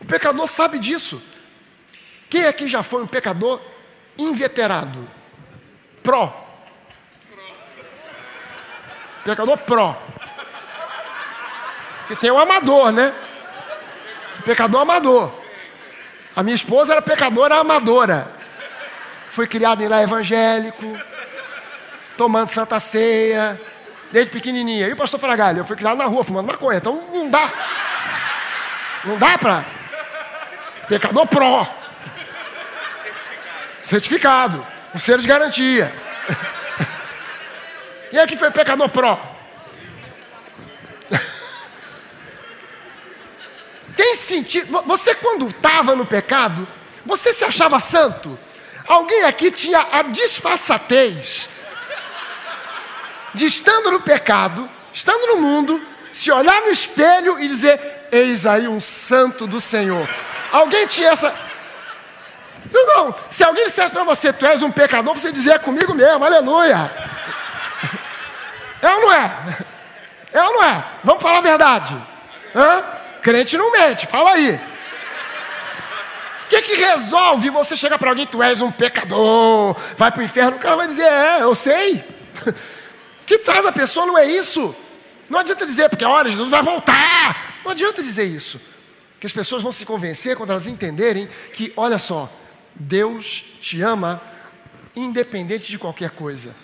O pecador sabe disso. Quem aqui já foi um pecador inveterado? Pró. Pecador pró. Que tem o amador, né? Pecador amador. A minha esposa era pecadora amadora. Fui criado em lá evangélico, tomando santa ceia, desde pequenininha. E o pastor Fragalho, eu fui criado na rua fumando maconha, então não dá. Não dá para. Pecador pró. Certificado. Com selo de garantia. Quem é que foi pecador pró? Tem sentido. Você, quando estava no pecado, você se achava santo? Alguém aqui tinha a disfarçatez de estando no pecado, estando no mundo, se olhar no espelho e dizer: Eis aí um santo do Senhor. Alguém tinha essa. Não, não. Se alguém dissesse para você, tu és um pecador, você dizia é comigo mesmo, aleluia. É ou não é? É ou não é? Vamos falar a verdade. Hã? Crente não mente, fala aí. O que, que resolve você chegar para alguém, tu és um pecador, vai para o inferno? O cara vai dizer, é, eu sei. O que traz a pessoa não é isso. Não adianta dizer, porque olha, Jesus vai voltar. Não adianta dizer isso. Que as pessoas vão se convencer quando elas entenderem que, olha só, Deus te ama independente de qualquer coisa.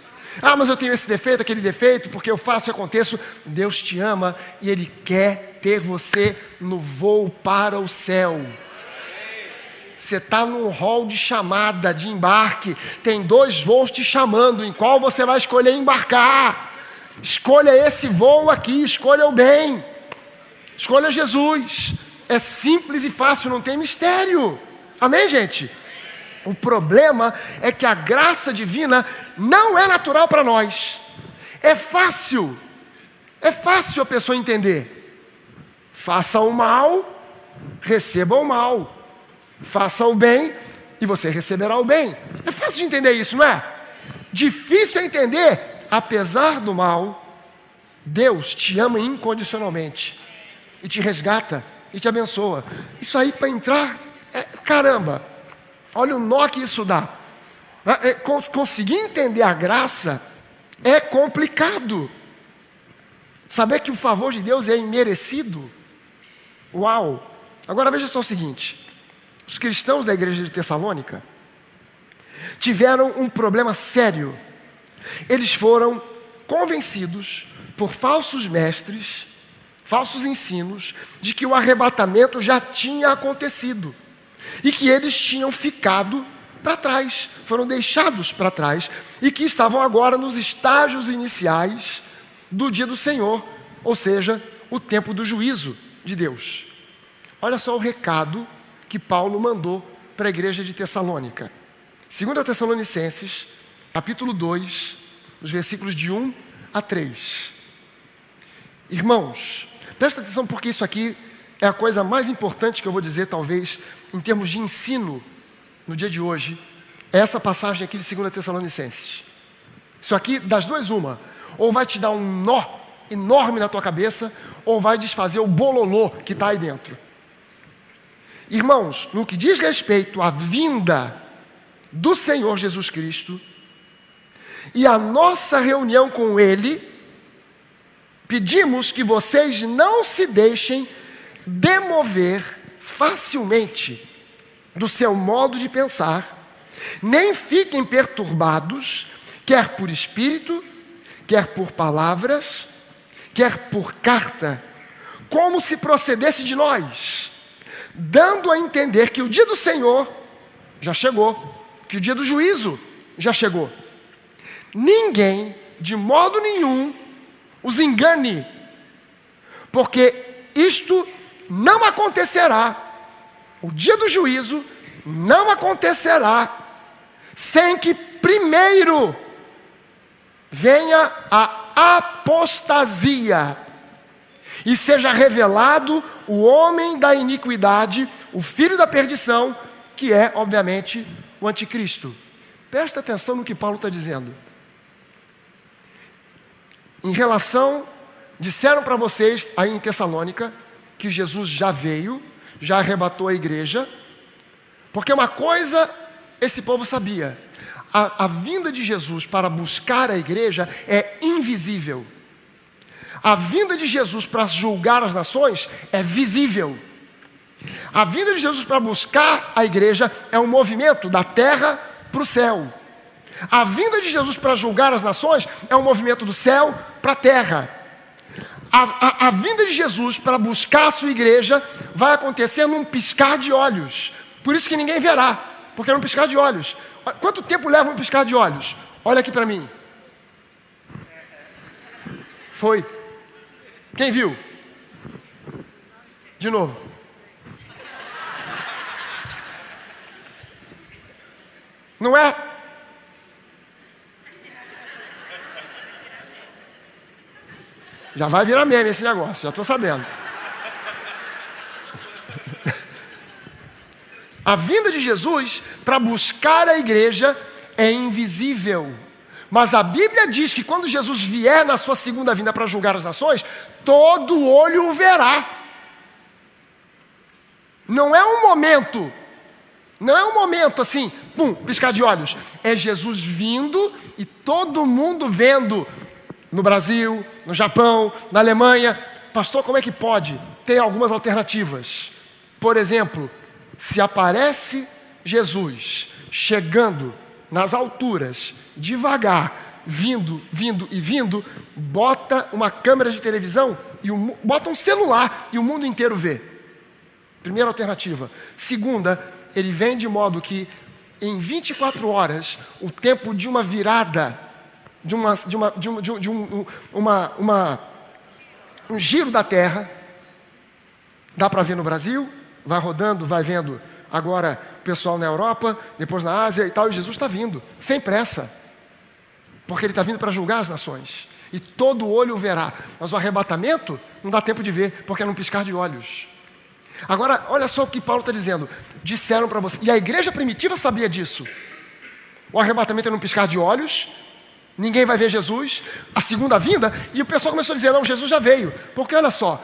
Ah, mas eu tenho esse defeito, aquele defeito, porque eu faço e aconteço. Deus te ama e Ele quer ter você no voo para o céu. Você está num hall de chamada, de embarque. Tem dois voos te chamando. Em qual você vai escolher embarcar? Escolha esse voo aqui, escolha o bem. Escolha Jesus. É simples e fácil, não tem mistério. Amém, gente? O problema é que a graça divina não é natural para nós. É fácil, é fácil a pessoa entender. Faça o mal, receba o mal. Faça o bem e você receberá o bem. É fácil de entender isso, não é? Difícil é entender, apesar do mal, Deus te ama incondicionalmente e te resgata e te abençoa. Isso aí para entrar, é, caramba, Olha o nó que isso dá. É, é, conseguir entender a graça é complicado. Saber que o favor de Deus é imerecido. Uau! Agora veja só o seguinte: os cristãos da igreja de Tessalônica tiveram um problema sério. Eles foram convencidos por falsos mestres, falsos ensinos, de que o arrebatamento já tinha acontecido e que eles tinham ficado para trás, foram deixados para trás e que estavam agora nos estágios iniciais do dia do Senhor, ou seja, o tempo do juízo de Deus. Olha só o recado que Paulo mandou para a igreja de Tessalônica. 2 Tessalonicenses, capítulo 2, os versículos de 1 a 3. Irmãos, presta atenção porque isso aqui é a coisa mais importante que eu vou dizer, talvez, em termos de ensino no dia de hoje, é essa passagem aqui de 2 Tessalonicenses. Isso aqui, das duas, uma. Ou vai te dar um nó enorme na tua cabeça, ou vai desfazer o bololô que está aí dentro. Irmãos, no que diz respeito à vinda do Senhor Jesus Cristo e a nossa reunião com Ele, pedimos que vocês não se deixem demover facilmente do seu modo de pensar, nem fiquem perturbados, quer por espírito, quer por palavras, quer por carta, como se procedesse de nós, dando a entender que o dia do Senhor já chegou, que o dia do juízo já chegou. Ninguém, de modo nenhum, os engane, porque isto não acontecerá o dia do juízo não acontecerá sem que primeiro venha a apostasia e seja revelado o homem da iniquidade, o filho da perdição, que é, obviamente, o anticristo. Presta atenção no que Paulo está dizendo. Em relação, disseram para vocês aí em Tessalônica que Jesus já veio, já arrebatou a igreja, porque uma coisa esse povo sabia: a, a vinda de Jesus para buscar a igreja é invisível. A vinda de Jesus para julgar as nações é visível. A vinda de Jesus para buscar a igreja é um movimento da terra para o céu. A vinda de Jesus para julgar as nações é um movimento do céu para a terra. A, a, a, vinda de Jesus para buscar a sua igreja vai acontecer num piscar de olhos. Por isso que ninguém verá, porque é um piscar de olhos. Quanto tempo leva um piscar de olhos? Olha aqui para mim. Foi. Quem viu? De novo. Não é? Já vai virar meme esse negócio, já estou sabendo. A vinda de Jesus para buscar a igreja é invisível. Mas a Bíblia diz que quando Jesus vier na sua segunda vinda para julgar as nações, todo olho o verá. Não é um momento, não é um momento assim, pum, piscar de olhos. É Jesus vindo e todo mundo vendo no Brasil, no Japão, na Alemanha. Pastor, como é que pode? Tem algumas alternativas. Por exemplo, se aparece Jesus chegando nas alturas, devagar, vindo, vindo e vindo, bota uma câmera de televisão e um, bota um celular e o mundo inteiro vê. Primeira alternativa. Segunda, ele vem de modo que em 24 horas, o tempo de uma virada de, uma, de, uma, de, um, de um, uma, uma, um giro da Terra. Dá para ver no Brasil, vai rodando, vai vendo agora pessoal na Europa, depois na Ásia e tal, e Jesus está vindo, sem pressa, porque ele está vindo para julgar as nações, e todo olho verá, mas o arrebatamento não dá tempo de ver, porque é num piscar de olhos. Agora, olha só o que Paulo está dizendo: disseram para você, e a igreja primitiva sabia disso. O arrebatamento é num piscar de olhos, ninguém vai ver Jesus, a segunda vinda, e o pessoal começou a dizer: não, Jesus já veio, porque olha só,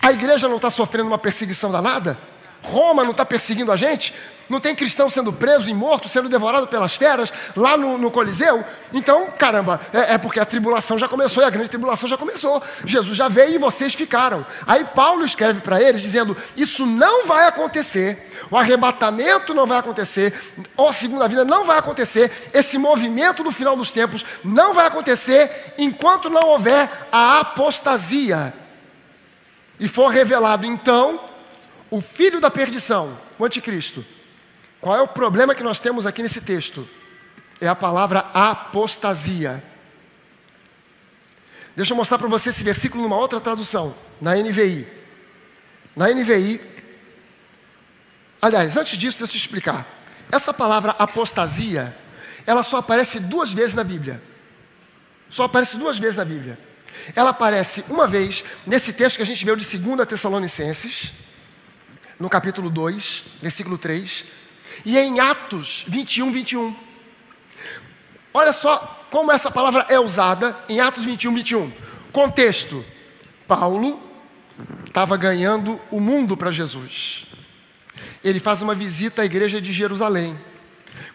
a igreja não está sofrendo uma perseguição danada, Roma não está perseguindo a gente, não tem cristão sendo preso e morto, sendo devorado pelas feras lá no, no Coliseu. Então, caramba, é, é, porque a tribulação já começou e a grande tribulação já começou. Jesus já veio e vocês ficaram. Aí Paulo escreve para eles dizendo: Isso não vai acontecer, o arrebatamento não vai acontecer, a segunda vida não vai acontecer, esse movimento do final dos tempos não vai acontecer enquanto não houver a apostasia. E for revelado então o filho da perdição, o anticristo. Qual é o problema que nós temos aqui nesse texto? É a palavra apostasia. Deixa eu mostrar para você esse versículo numa outra tradução, na NVI. Na NVI, aliás, antes disso, deixa eu te explicar. Essa palavra apostasia, ela só aparece duas vezes na Bíblia. Só aparece duas vezes na Bíblia. Ela aparece uma vez nesse texto que a gente viu de 2 Tessalonicenses, no capítulo 2, versículo 3, e em Atos 21, 21. Olha só como essa palavra é usada em Atos 21, 21. Contexto: Paulo estava ganhando o mundo para Jesus. Ele faz uma visita à igreja de Jerusalém.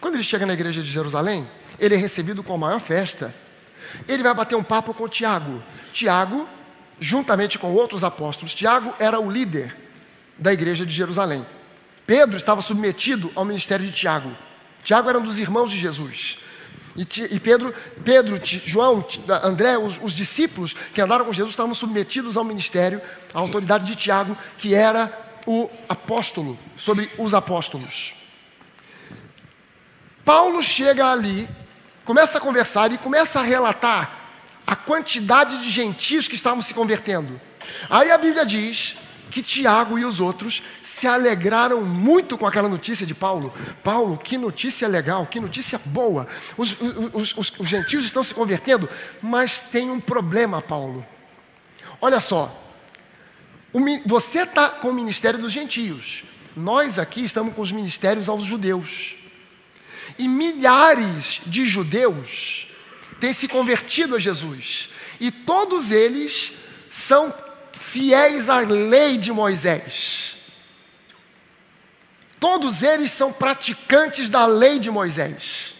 Quando ele chega na igreja de Jerusalém, ele é recebido com a maior festa. Ele vai bater um papo com Tiago. Tiago, juntamente com outros apóstolos, Tiago era o líder da igreja de Jerusalém. Pedro estava submetido ao ministério de Tiago. Tiago era um dos irmãos de Jesus. E, e Pedro, Pedro, João, André, os, os, discípulos que andaram com Jesus estavam submetidos ao ministério, à autoridade de Tiago, que era o apóstolo, sobre os apóstolos. Paulo chega ali, começa a conversar e começa a relatar a quantidade de gentios que estavam se convertendo. Aí a Bíblia diz que Tiago e os outros se alegraram muito com aquela notícia de Paulo. Paulo, que notícia legal, que notícia boa. Os, os, os, os gentios estão se convertendo, mas tem um problema, Paulo. Olha só, você está com o ministério dos gentios, nós aqui estamos com os ministérios aos judeus. E milhares de judeus têm se convertido a Jesus, e todos eles são fiéis à lei de Moisés. Todos eles são praticantes da lei de Moisés.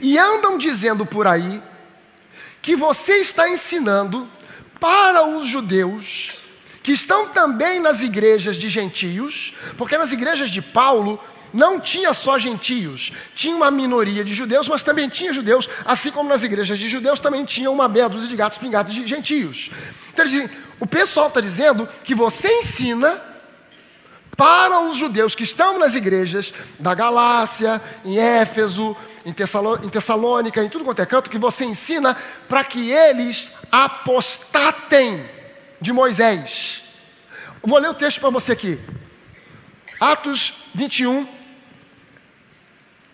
E andam dizendo por aí que você está ensinando para os judeus que estão também nas igrejas de gentios, porque nas igrejas de Paulo não tinha só gentios, tinha uma minoria de judeus, mas também tinha judeus, assim como nas igrejas de judeus também tinha uma meia dúzia de gatos pingados de gentios. Então ele diz, o pessoal está dizendo que você ensina para os judeus que estão nas igrejas da Galácia, em Éfeso, em Tessalônica, em tudo quanto é canto, que você ensina para que eles apostatem de Moisés. Vou ler o texto para você aqui. Atos 21,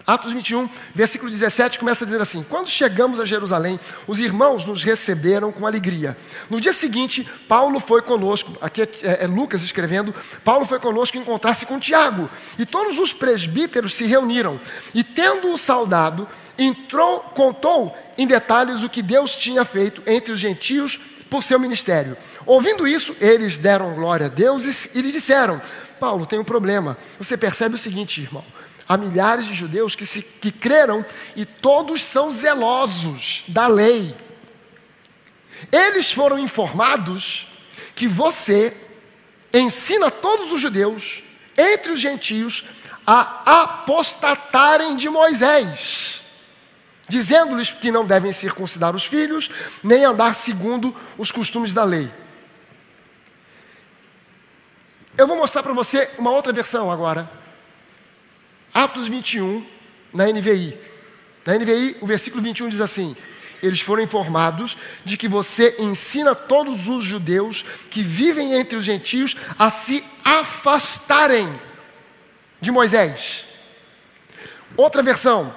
Atos 21, versículo 17, começa a dizer assim: Quando chegamos a Jerusalém, os irmãos nos receberam com alegria. No dia seguinte, Paulo foi conosco, aqui é, é, é Lucas escrevendo, Paulo foi conosco encontrar-se com Tiago. E todos os presbíteros se reuniram. E tendo-o saudado, entrou, contou em detalhes o que Deus tinha feito entre os gentios por seu ministério. Ouvindo isso, eles deram glória a Deus e, e lhe disseram: Paulo, tem um problema. Você percebe o seguinte, irmão há milhares de judeus que, se, que creram e todos são zelosos da lei. Eles foram informados que você ensina todos os judeus, entre os gentios, a apostatarem de Moisés, dizendo-lhes que não devem circuncidar os filhos, nem andar segundo os costumes da lei. Eu vou mostrar para você uma outra versão agora. Atos 21, na NVI. Na NVI, o versículo 21 diz assim: Eles foram informados de que você ensina todos os judeus que vivem entre os gentios a se afastarem de Moisés. Outra versão,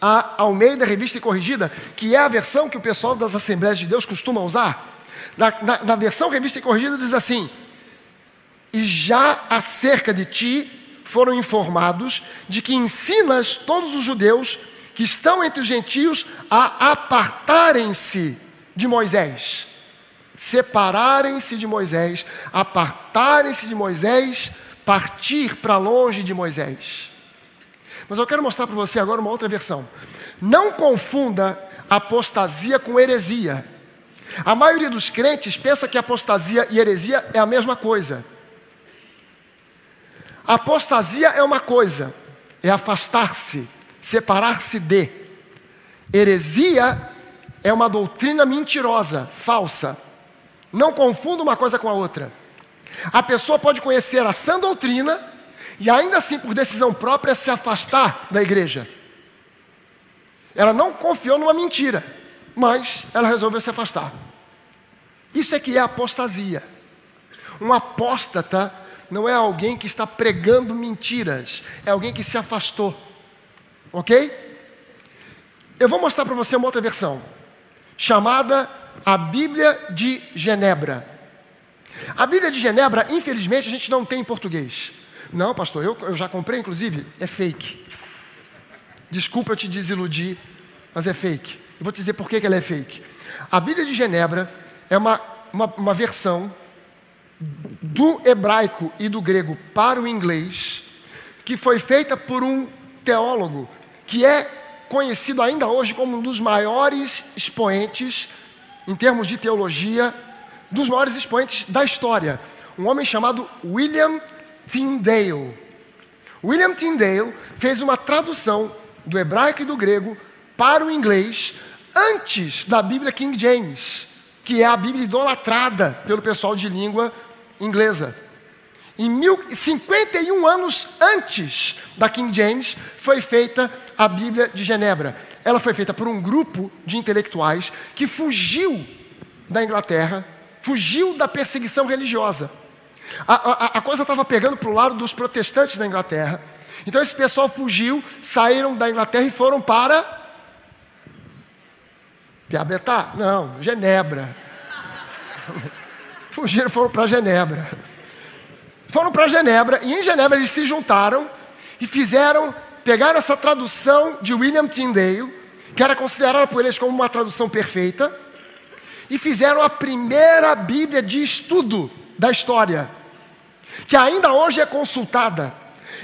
a Almeida Revista e Corrigida, que é a versão que o pessoal das Assembleias de Deus costuma usar. Na, na, na versão Revista e Corrigida diz assim: E já acerca de ti foram informados de que ensinas todos os judeus que estão entre os gentios a apartarem-se de Moisés, separarem-se de Moisés, apartarem-se de Moisés, partir para longe de Moisés. Mas eu quero mostrar para você agora uma outra versão. Não confunda apostasia com heresia. A maioria dos crentes pensa que apostasia e heresia é a mesma coisa. Apostasia é uma coisa, é afastar-se, separar-se de. Heresia é uma doutrina mentirosa, falsa. Não confunda uma coisa com a outra. A pessoa pode conhecer a sã doutrina e ainda assim, por decisão própria, se afastar da igreja. Ela não confiou numa mentira, mas ela resolveu se afastar. Isso é que é apostasia. Um apóstata não é alguém que está pregando mentiras, é alguém que se afastou. Ok? Eu vou mostrar para você uma outra versão, chamada a Bíblia de Genebra. A Bíblia de Genebra, infelizmente, a gente não tem em português. Não, pastor, eu, eu já comprei, inclusive, é fake. Desculpa eu te desiludir, mas é fake. Eu vou te dizer por que, ela é fake. A Bíblia de Genebra é uma, uma, uma versão do hebraico e do grego para o inglês, que foi feita por um teólogo que é conhecido ainda hoje como um dos maiores expoentes, em termos de teologia, dos maiores expoentes da história. Um homem chamado William Tyndale. William Tyndale fez uma tradução do hebraico e do grego para o inglês antes da Bíblia King James, que é a Bíblia idolatrada pelo pessoal de língua inglesa. Em mil, 51 anos antes da King James, foi feita a Bíblia de Genebra. Ela foi feita por um grupo de intelectuais que fugiu da Inglaterra, fugiu da perseguição religiosa. A, a, a coisa estava pegando para o lado dos protestantes da Inglaterra. Então esse pessoal fugiu, saíram da Inglaterra e foram para. Piabetá? Não, Genebra. Fugiram foram para Genebra. Foram para Genebra e em Genebra eles se juntaram e fizeram, pegaram essa tradução de William Tyndale, que era considerada por eles como uma tradução perfeita, e fizeram a primeira Bíblia de estudo da história, que ainda hoje é consultada.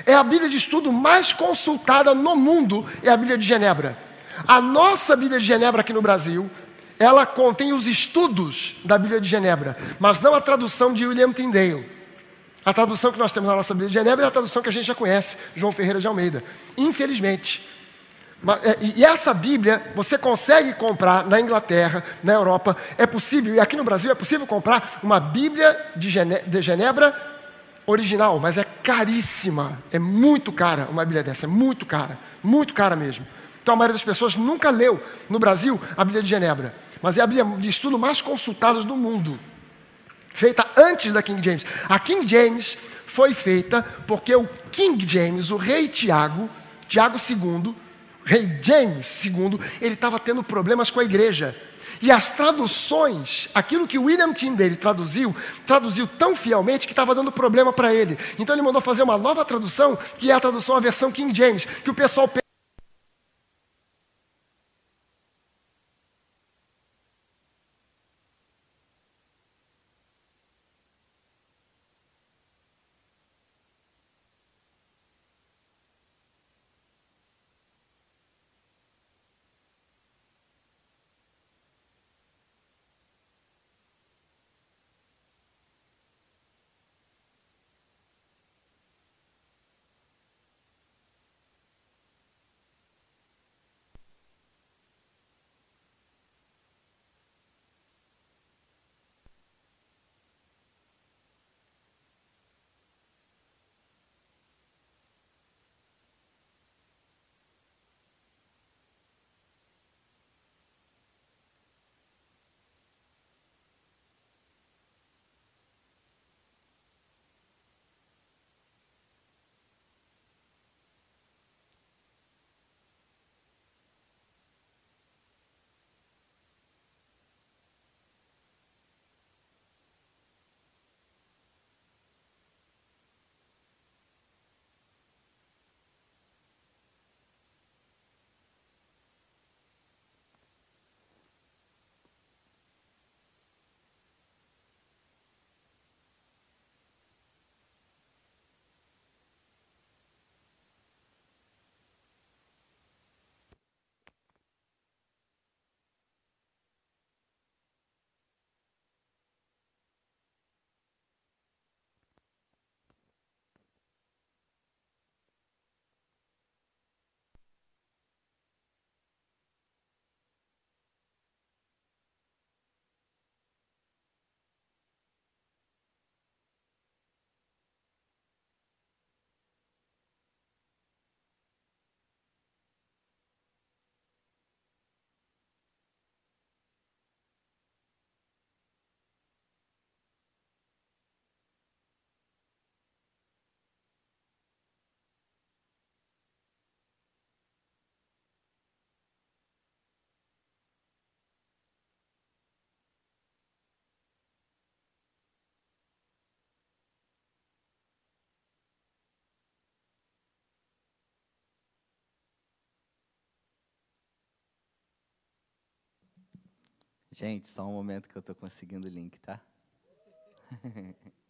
É a Bíblia de estudo mais consultada no mundo, é a Bíblia de Genebra. A nossa Bíblia de Genebra aqui no Brasil ela contém os estudos da Bíblia de Genebra, mas não a tradução de William Tyndale. A tradução que nós temos na nossa Bíblia de Genebra é a tradução que a gente já conhece, João Ferreira de Almeida. Infelizmente. É, e essa Bíblia você consegue comprar na Inglaterra, na Europa, é possível, e aqui no Brasil é possível comprar uma Bíblia de Genebra original, mas é caríssima, é muito cara uma Bíblia dessa, é muito cara, muito cara mesmo. Então a maioria das pessoas nunca leu no Brasil a Bíblia de Genebra, mas é a Bíblia de estudo mais consultada do mundo, feita antes da King James. A King James foi feita porque o King James, o rei Tiago, Tiago II, rei James II, ele estava tendo problemas com a igreja. E as traduções, aquilo que William Tyndale traduziu, traduziu tão fielmente que estava dando problema para ele. Então ele mandou fazer uma nova tradução, que é a tradução, a versão King James, que o pessoal Gente, só um momento que eu estou conseguindo o link, tá?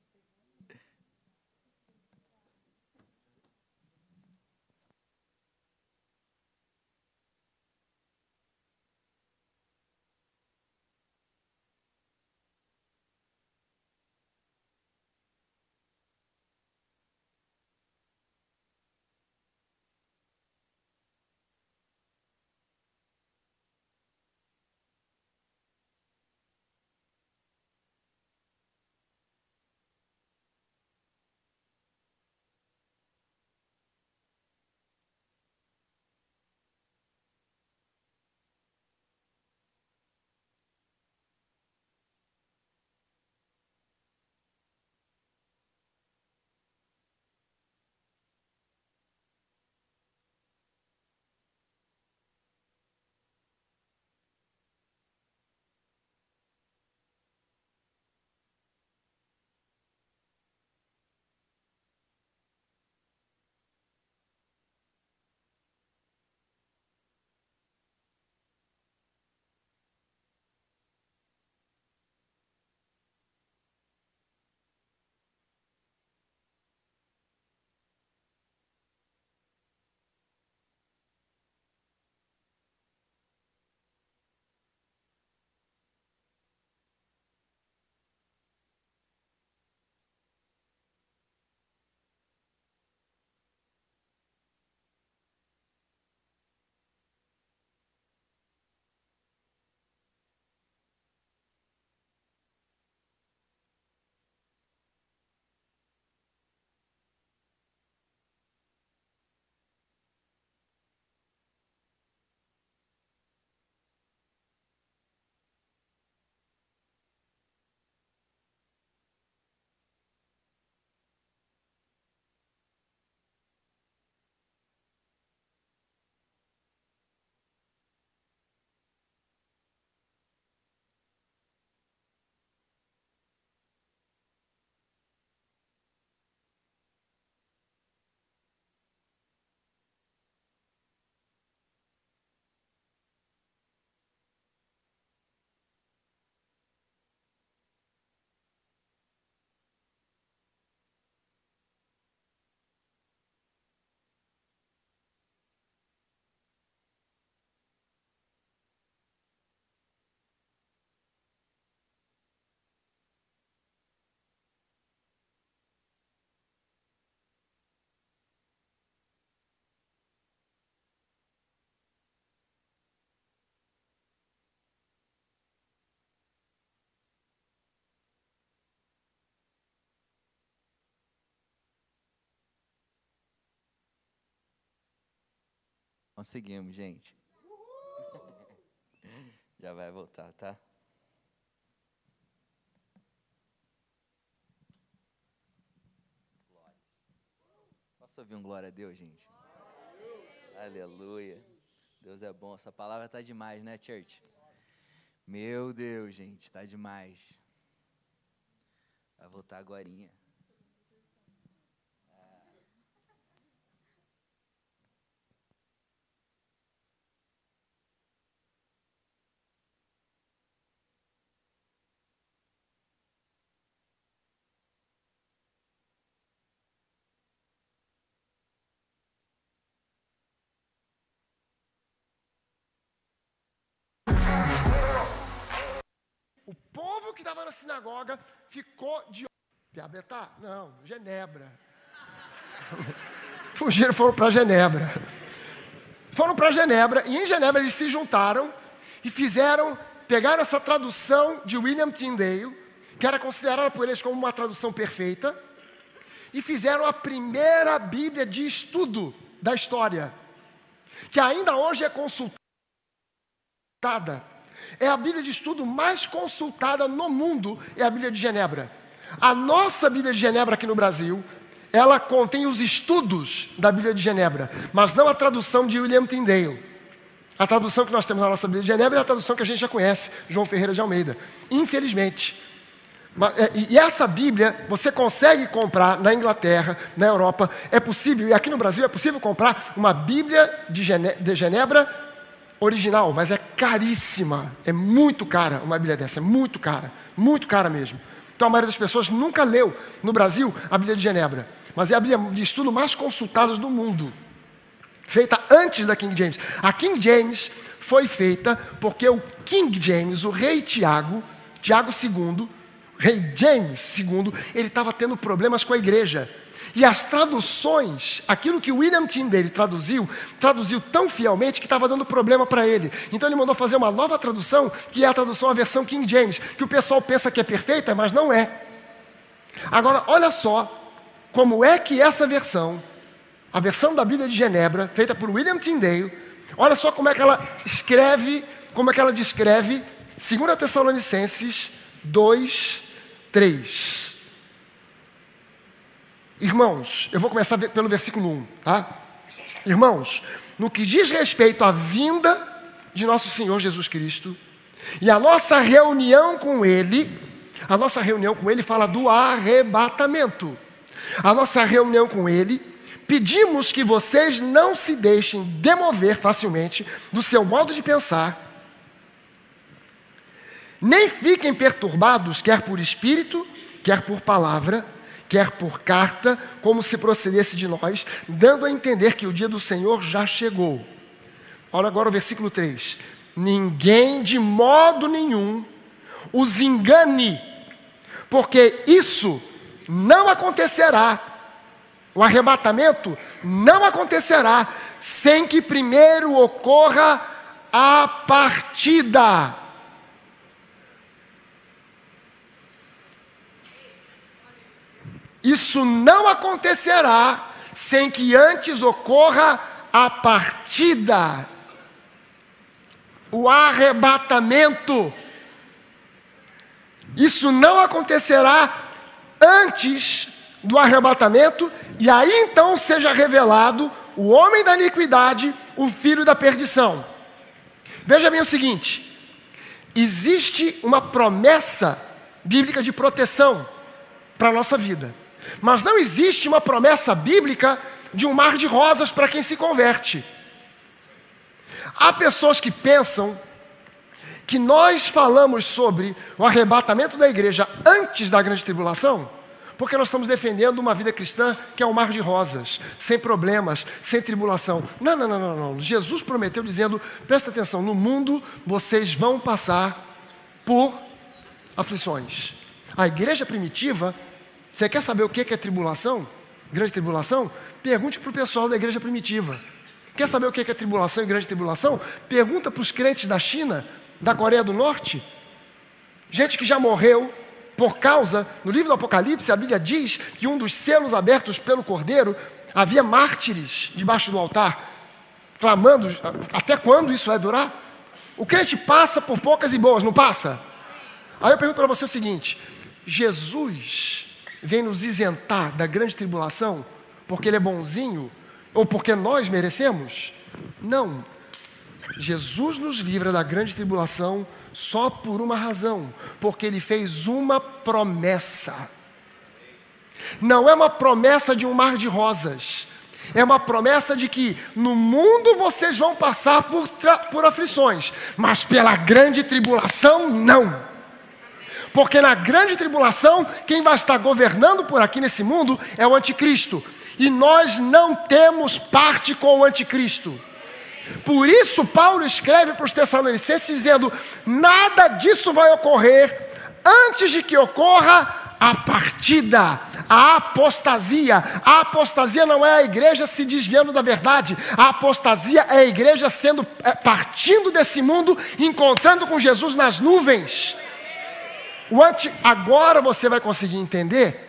Conseguimos, gente. Já vai voltar, tá? Posso ouvir um glória a Deus, gente? Aleluia. Deus é bom. Essa palavra está demais, né, church? Meu Deus, gente, está demais. Vai voltar agora. Que estava na sinagoga ficou de. Piabetá? Não, Genebra. Fugiram, foram para Genebra. Foram para Genebra e em Genebra eles se juntaram e fizeram, pegaram essa tradução de William Tyndale, que era considerada por eles como uma tradução perfeita, e fizeram a primeira Bíblia de estudo da história, que ainda hoje é consultada é a Bíblia de estudo mais consultada no mundo, é a Bíblia de Genebra. A nossa Bíblia de Genebra aqui no Brasil, ela contém os estudos da Bíblia de Genebra, mas não a tradução de William Tyndale. A tradução que nós temos na nossa Bíblia de Genebra é a tradução que a gente já conhece, João Ferreira de Almeida. Infelizmente. É, e essa Bíblia você consegue comprar na Inglaterra, na Europa, é possível, e aqui no Brasil é possível comprar uma Bíblia de Genebra original, mas é caríssima. É muito cara uma Bíblia dessa, é muito cara, muito cara mesmo. Então a maioria das pessoas nunca leu no Brasil a Bíblia de Genebra, mas é a Bíblia de estudo mais consultada do mundo, feita antes da King James. A King James foi feita porque o King James, o rei Tiago, Tiago II, rei James II, ele estava tendo problemas com a igreja. E as traduções, aquilo que William Tyndale traduziu, traduziu tão fielmente que estava dando problema para ele. Então ele mandou fazer uma nova tradução, que é a tradução, a versão King James, que o pessoal pensa que é perfeita, mas não é. Agora, olha só como é que essa versão, a versão da Bíblia de Genebra, feita por William Tyndale, olha só como é que ela escreve, como é que ela descreve 2 Tessalonicenses 2, 3. Irmãos, eu vou começar pelo versículo 1, tá? Irmãos, no que diz respeito à vinda de nosso Senhor Jesus Cristo e a nossa reunião com Ele, a nossa reunião com Ele fala do arrebatamento. A nossa reunião com Ele, pedimos que vocês não se deixem demover facilmente do seu modo de pensar, nem fiquem perturbados, quer por espírito, quer por palavra quer por carta, como se procedesse de nós, dando a entender que o dia do Senhor já chegou. Olha agora o versículo 3: Ninguém de modo nenhum os engane, porque isso não acontecerá. O arrebatamento não acontecerá sem que primeiro ocorra a partida. Isso não acontecerá sem que antes ocorra a partida, o arrebatamento. Isso não acontecerá antes do arrebatamento, e aí então seja revelado o homem da iniquidade, o filho da perdição. Veja bem o seguinte: existe uma promessa bíblica de proteção para a nossa vida. Mas não existe uma promessa bíblica de um mar de rosas para quem se converte. Há pessoas que pensam que nós falamos sobre o arrebatamento da igreja antes da grande tribulação, porque nós estamos defendendo uma vida cristã que é um mar de rosas, sem problemas, sem tribulação. Não, não, não, não, não. Jesus prometeu dizendo: presta atenção, no mundo vocês vão passar por aflições. A igreja primitiva você quer saber o que é tribulação? Grande tribulação? Pergunte para o pessoal da igreja primitiva. Quer saber o que é tribulação e grande tribulação? Pergunta para os crentes da China, da Coreia do Norte. Gente que já morreu por causa, no livro do Apocalipse, a Bíblia diz que um dos selos abertos pelo Cordeiro havia mártires debaixo do altar. clamando, até quando isso vai durar? O crente passa por poucas e boas, não passa? Aí eu pergunto para você o seguinte: Jesus vem nos isentar da grande tribulação porque ele é bonzinho ou porque nós merecemos? Não. Jesus nos livra da grande tribulação só por uma razão, porque ele fez uma promessa. Não é uma promessa de um mar de rosas, é uma promessa de que no mundo vocês vão passar por, por aflições, mas pela grande tribulação, não. Porque na grande tribulação, quem vai estar governando por aqui nesse mundo é o anticristo. E nós não temos parte com o anticristo. Por isso, Paulo escreve para os Tessalonicenses dizendo: nada disso vai ocorrer antes de que ocorra a partida, a apostasia. A apostasia não é a igreja se desviando da verdade, a apostasia é a igreja sendo é, partindo desse mundo, encontrando com Jesus nas nuvens. Anti, agora você vai conseguir entender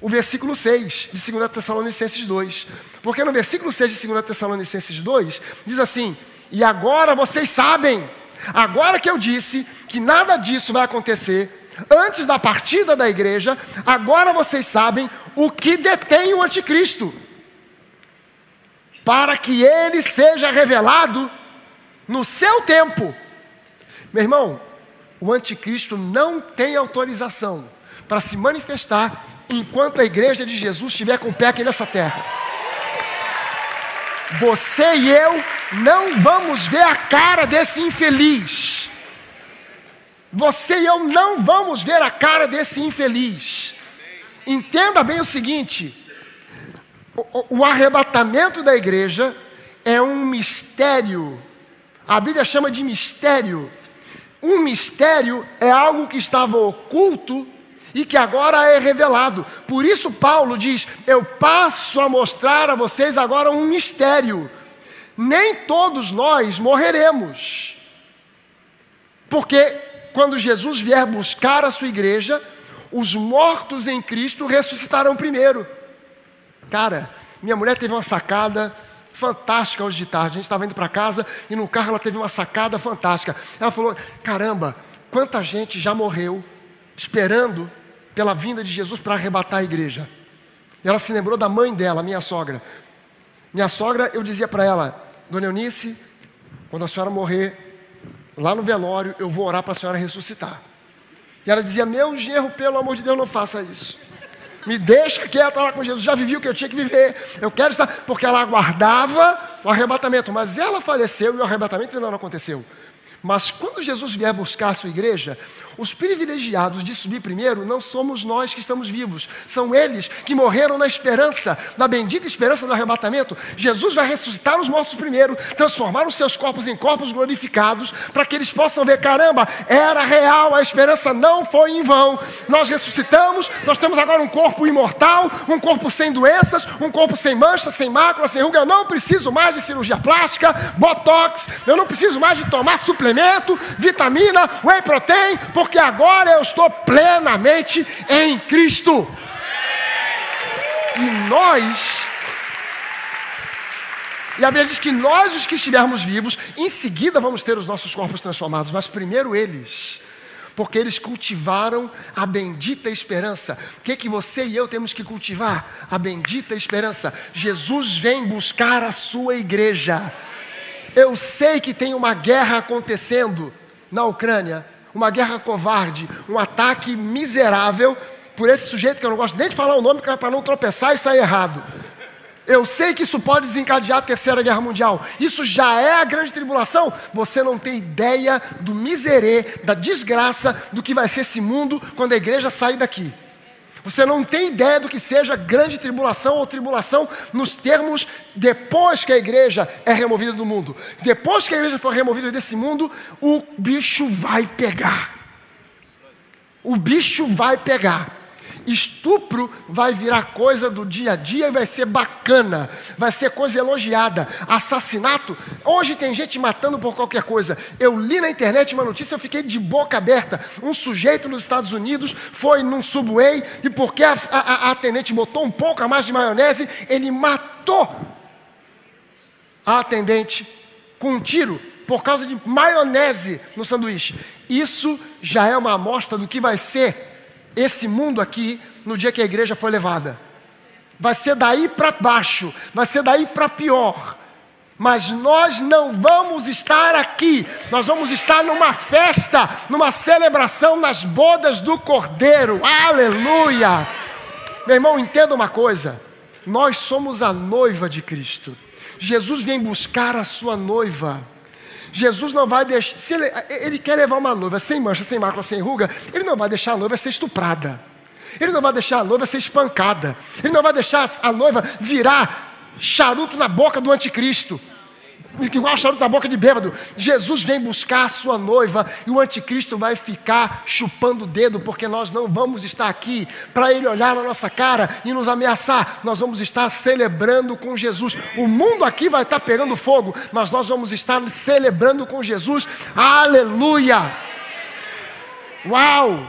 o versículo 6 de 2 Tessalonicenses 2. Porque no versículo 6 de 2 Tessalonicenses 2 diz assim: E agora vocês sabem, agora que eu disse que nada disso vai acontecer, antes da partida da igreja, agora vocês sabem o que detém o anticristo, para que ele seja revelado no seu tempo. Meu irmão, o anticristo não tem autorização para se manifestar enquanto a igreja de Jesus estiver com o pé aqui nessa terra. Você e eu não vamos ver a cara desse infeliz. Você e eu não vamos ver a cara desse infeliz. Entenda bem o seguinte: o, o, arrebatamento da igreja é um mistério. A Bíblia chama de mistério. Um mistério é algo que estava oculto e que agora é revelado. Por isso, Paulo diz: Eu passo a mostrar a vocês agora um mistério. Nem todos nós morreremos, porque quando Jesus vier buscar a sua igreja, os mortos em Cristo ressuscitarão primeiro. Cara, minha mulher teve uma sacada fantástica hoje de tarde. A gente estava indo para casa e no carro ela teve uma sacada fantástica. Ela falou: Caramba, quanta gente já morreu esperando pela vinda de Jesus para arrebatar a igreja. E ela se lembrou da mãe dela, minha sogra. Minha sogra, eu dizia para ela: Dona Eunice, quando a senhora morrer, lá no velório, eu vou orar para a senhora ressuscitar. E ela dizia: Meu genro, pelo amor de Deus, não faça isso. Me deixa quieta lá com Jesus. Já vivi o que eu tinha que viver. Eu quero estar. Porque ela aguardava o arrebatamento. Mas ela faleceu e o arrebatamento ainda não aconteceu. Mas quando Jesus vier buscar a sua igreja, os privilegiados de subir primeiro não somos nós que estamos vivos, são eles que morreram na esperança, na bendita esperança do arrebatamento. Jesus vai ressuscitar os mortos primeiro, transformar os seus corpos em corpos glorificados, para que eles possam ver: caramba, era real, a esperança não foi em vão. Nós ressuscitamos, nós temos agora um corpo imortal, um corpo sem doenças, um corpo sem mancha, sem mácula, sem ruga. Eu não preciso mais de cirurgia plástica, botox, eu não preciso mais de tomar suplemento, vitamina, whey protein, porque agora eu estou plenamente em Cristo. E nós, e a Bíblia diz que nós, os que estivermos vivos, em seguida vamos ter os nossos corpos transformados, mas primeiro eles porque eles cultivaram a bendita esperança. O que, que você e eu temos que cultivar? A bendita esperança. Jesus vem buscar a sua igreja. Eu sei que tem uma guerra acontecendo na Ucrânia, uma guerra covarde, um ataque miserável por esse sujeito que eu não gosto nem de falar o nome para não tropeçar e sair errado. Eu sei que isso pode desencadear a terceira guerra mundial. Isso já é a grande tribulação. Você não tem ideia do miserê, da desgraça do que vai ser esse mundo quando a igreja sair daqui. Você não tem ideia do que seja grande tribulação ou tribulação nos termos depois que a igreja é removida do mundo. Depois que a igreja for removida desse mundo, o bicho vai pegar. O bicho vai pegar. Estupro vai virar coisa do dia a dia e vai ser bacana, vai ser coisa elogiada. Assassinato, hoje tem gente matando por qualquer coisa. Eu li na internet uma notícia, eu fiquei de boca aberta. Um sujeito nos Estados Unidos foi num subway e porque a, a, a atendente botou um pouco a mais de maionese, ele matou a atendente com um tiro por causa de maionese no sanduíche. Isso já é uma amostra do que vai ser esse mundo aqui no dia que a igreja foi levada. Vai ser daí para baixo, vai ser daí para pior. Mas nós não vamos estar aqui, nós vamos estar numa festa, numa celebração nas bodas do Cordeiro, aleluia! Meu irmão, entenda uma coisa: nós somos a noiva de Cristo. Jesus vem buscar a sua noiva. Jesus não vai deixar, se ele, ele quer levar uma noiva sem mancha, sem mácula, sem ruga, ele não vai deixar a noiva ser estuprada. Ele não vai deixar a noiva ser espancada. Ele não vai deixar a noiva virar charuto na boca do anticristo igual charuto na boca de bêbado. Jesus vem buscar a sua noiva e o anticristo vai ficar chupando o dedo, porque nós não vamos estar aqui para ele olhar na nossa cara e nos ameaçar. Nós vamos estar celebrando com Jesus. O mundo aqui vai estar pegando fogo, mas nós vamos estar celebrando com Jesus. Aleluia! Uau!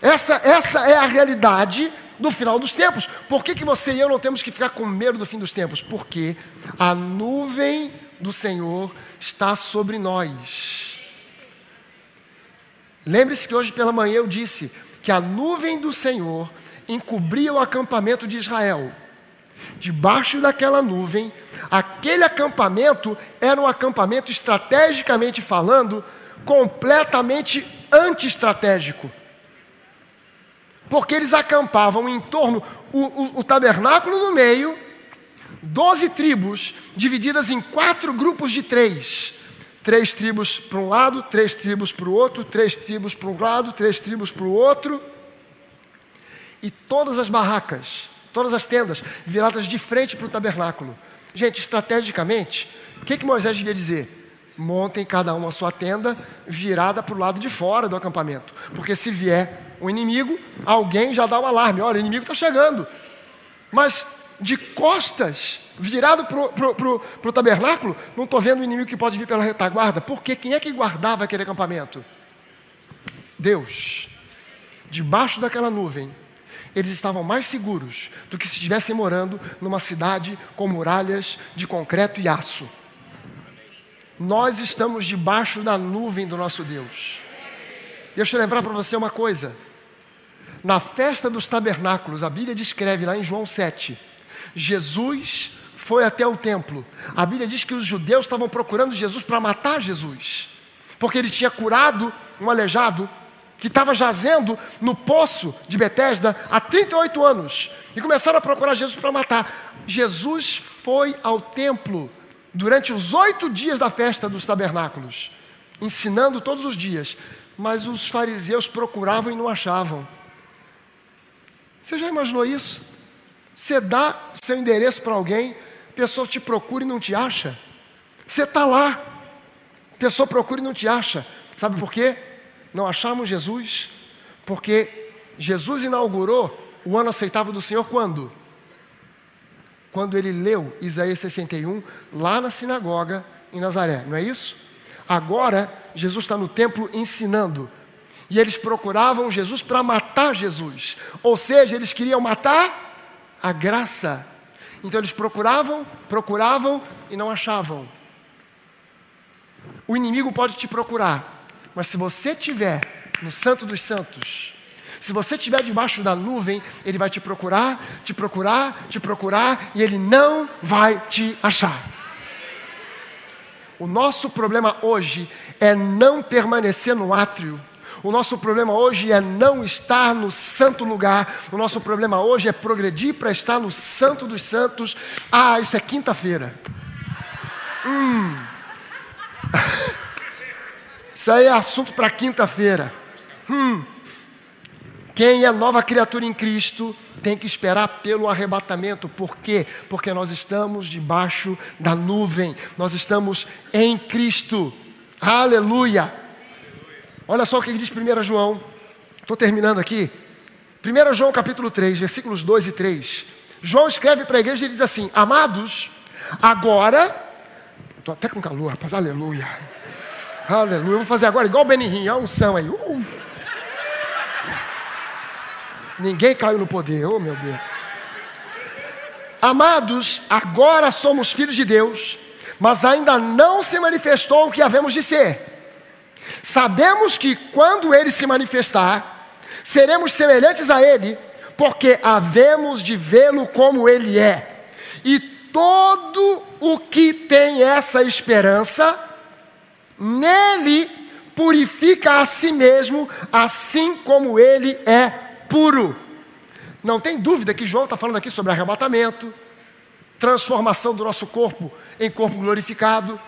Essa, essa é a realidade do final dos tempos. Por que, que você e eu não temos que ficar com medo do fim dos tempos? Porque a nuvem do Senhor está sobre nós. Lembre-se que hoje pela manhã eu disse que a nuvem do Senhor encobria o acampamento de Israel. Debaixo daquela nuvem, aquele acampamento era um acampamento estrategicamente falando, completamente anti-estratégico. Porque eles acampavam em torno, o, o, o tabernáculo no meio, doze tribos divididas em quatro grupos de três. Três tribos para um lado, três tribos para o outro, três tribos para um lado, três tribos para o outro. E todas as barracas, todas as tendas, viradas de frente para o tabernáculo. Gente, estrategicamente, o que, que Moisés devia dizer? Montem cada um a sua tenda virada para o lado de fora do acampamento. Porque se vier um inimigo, alguém já dá o um alarme: olha, o inimigo está chegando. Mas de costas, virado para o tabernáculo, não estou vendo o inimigo que pode vir pela retaguarda. Porque quem é que guardava aquele acampamento? Deus. Debaixo daquela nuvem, eles estavam mais seguros do que se estivessem morando numa cidade com muralhas de concreto e aço. Nós estamos debaixo da nuvem do nosso Deus. Deixa eu lembrar para você uma coisa. Na festa dos tabernáculos, a Bíblia descreve lá em João 7, Jesus foi até o templo. A Bíblia diz que os judeus estavam procurando Jesus para matar Jesus, porque ele tinha curado um aleijado que estava jazendo no poço de Betesda há 38 anos e começaram a procurar Jesus para matar. Jesus foi ao templo durante os oito dias da festa dos tabernáculos, ensinando todos os dias, mas os fariseus procuravam e não achavam. Você já imaginou isso? Você dá seu endereço para alguém, a pessoa te procura e não te acha. Você está lá, a pessoa procura e não te acha. Sabe por quê? Não achamos Jesus? Porque Jesus inaugurou o ano aceitável do Senhor quando? Quando ele leu Isaías 61 lá na sinagoga em Nazaré, não é isso? Agora, Jesus está no templo ensinando. E eles procuravam Jesus para matar Jesus. Ou seja, eles queriam matar a graça. Então eles procuravam, procuravam e não achavam. O inimigo pode te procurar, mas se você estiver no Santo dos Santos, se você estiver debaixo da nuvem, ele vai te procurar, te procurar, te procurar e ele não vai te achar. O nosso problema hoje é não permanecer no átrio o nosso problema hoje é não estar no santo lugar. O nosso problema hoje é progredir para estar no santo dos santos. Ah, isso é quinta-feira. Hum. Isso aí é assunto para quinta-feira. Hum. Quem é nova criatura em Cristo tem que esperar pelo arrebatamento. Por quê? Porque nós estamos debaixo da nuvem. Nós estamos em Cristo. Aleluia. Olha só o que diz 1 João. Estou terminando aqui. 1 João capítulo 3, versículos 2 e 3. João escreve para a igreja e diz assim: Amados, agora. Estou até com calor, rapaz, aleluia. Aleluia. Eu vou fazer agora igual o Benihim, a unção aí. Uh. Ninguém caiu no poder, oh meu Deus. Amados, agora somos filhos de Deus mas ainda não se manifestou o que havemos de ser. Sabemos que quando ele se manifestar, seremos semelhantes a ele, porque havemos de vê-lo como ele é. E todo o que tem essa esperança, nele purifica a si mesmo, assim como ele é puro. Não tem dúvida que João está falando aqui sobre arrebatamento, transformação do nosso corpo em corpo glorificado.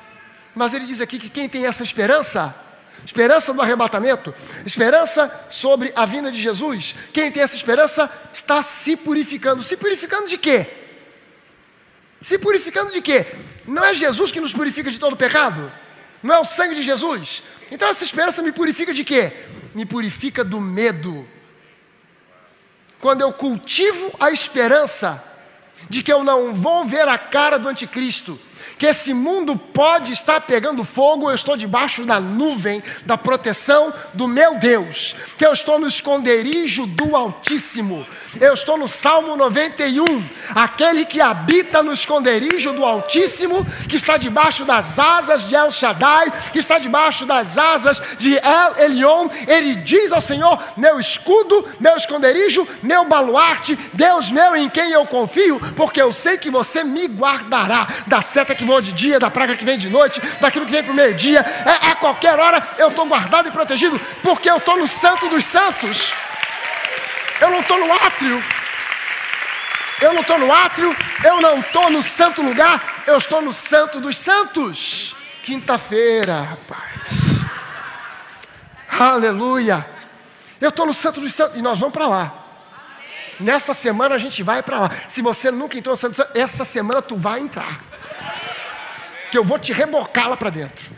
Mas ele diz aqui que quem tem essa esperança, esperança do arrebatamento, esperança sobre a vinda de Jesus, quem tem essa esperança está se purificando. Se purificando de quê? Se purificando de quê? Não é Jesus que nos purifica de todo pecado? Não é o sangue de Jesus? Então essa esperança me purifica de quê? Me purifica do medo. Quando eu cultivo a esperança de que eu não vou ver a cara do anticristo, que esse mundo pode estar pegando fogo, eu estou debaixo da nuvem da proteção do meu Deus, que eu estou no esconderijo do Altíssimo. Eu estou no Salmo 91, aquele que habita no esconderijo do Altíssimo, que está debaixo das asas de El Shaddai, que está debaixo das asas de El Elion, ele diz ao Senhor: meu escudo, meu esconderijo, meu baluarte, Deus meu em quem eu confio, porque eu sei que você me guardará da seta que voa de dia, da praga que vem de noite, daquilo que vem para o meio-dia. É, a qualquer hora eu estou guardado e protegido, porque eu estou no Santo dos Santos. Eu não estou no átrio. Eu não estou no átrio, eu não estou no santo lugar, eu estou no santo dos santos. Quinta-feira, rapaz. Aleluia. Eu estou no santo dos santos e nós vamos para lá. Nessa semana a gente vai para lá. Se você nunca entrou no santo dos santos, essa semana tu vai entrar. Que eu vou te rebocar lá para dentro.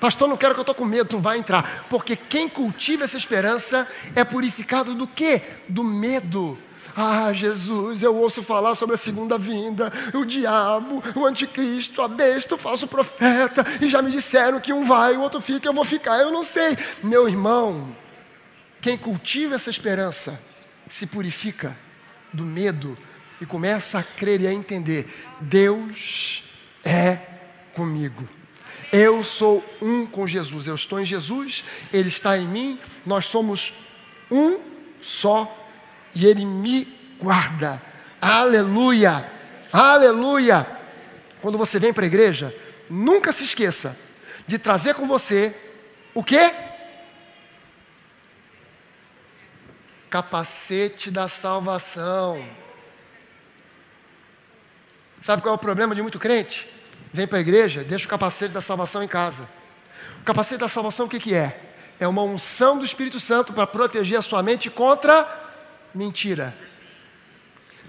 Pastor, não quero que eu estou com medo, tu vai entrar. Porque quem cultiva essa esperança é purificado do quê? Do medo. Ah, Jesus, eu ouço falar sobre a segunda vinda, o diabo, o anticristo, a besta, o falso profeta, e já me disseram que um vai, o outro fica, eu vou ficar, eu não sei. Meu irmão, quem cultiva essa esperança se purifica do medo e começa a crer e a entender: Deus é comigo. Eu sou um com Jesus. Eu estou em Jesus, Ele está em mim. Nós somos um só e Ele me guarda. Aleluia! Aleluia! Quando você vem para a igreja, nunca se esqueça de trazer com você o quê? Capacete da salvação. Sabe qual é o problema de muito crente? Vem para a igreja, deixa o capacete da salvação em casa. O capacete da salvação o que, que é? É uma unção do Espírito Santo para proteger a sua mente contra mentira.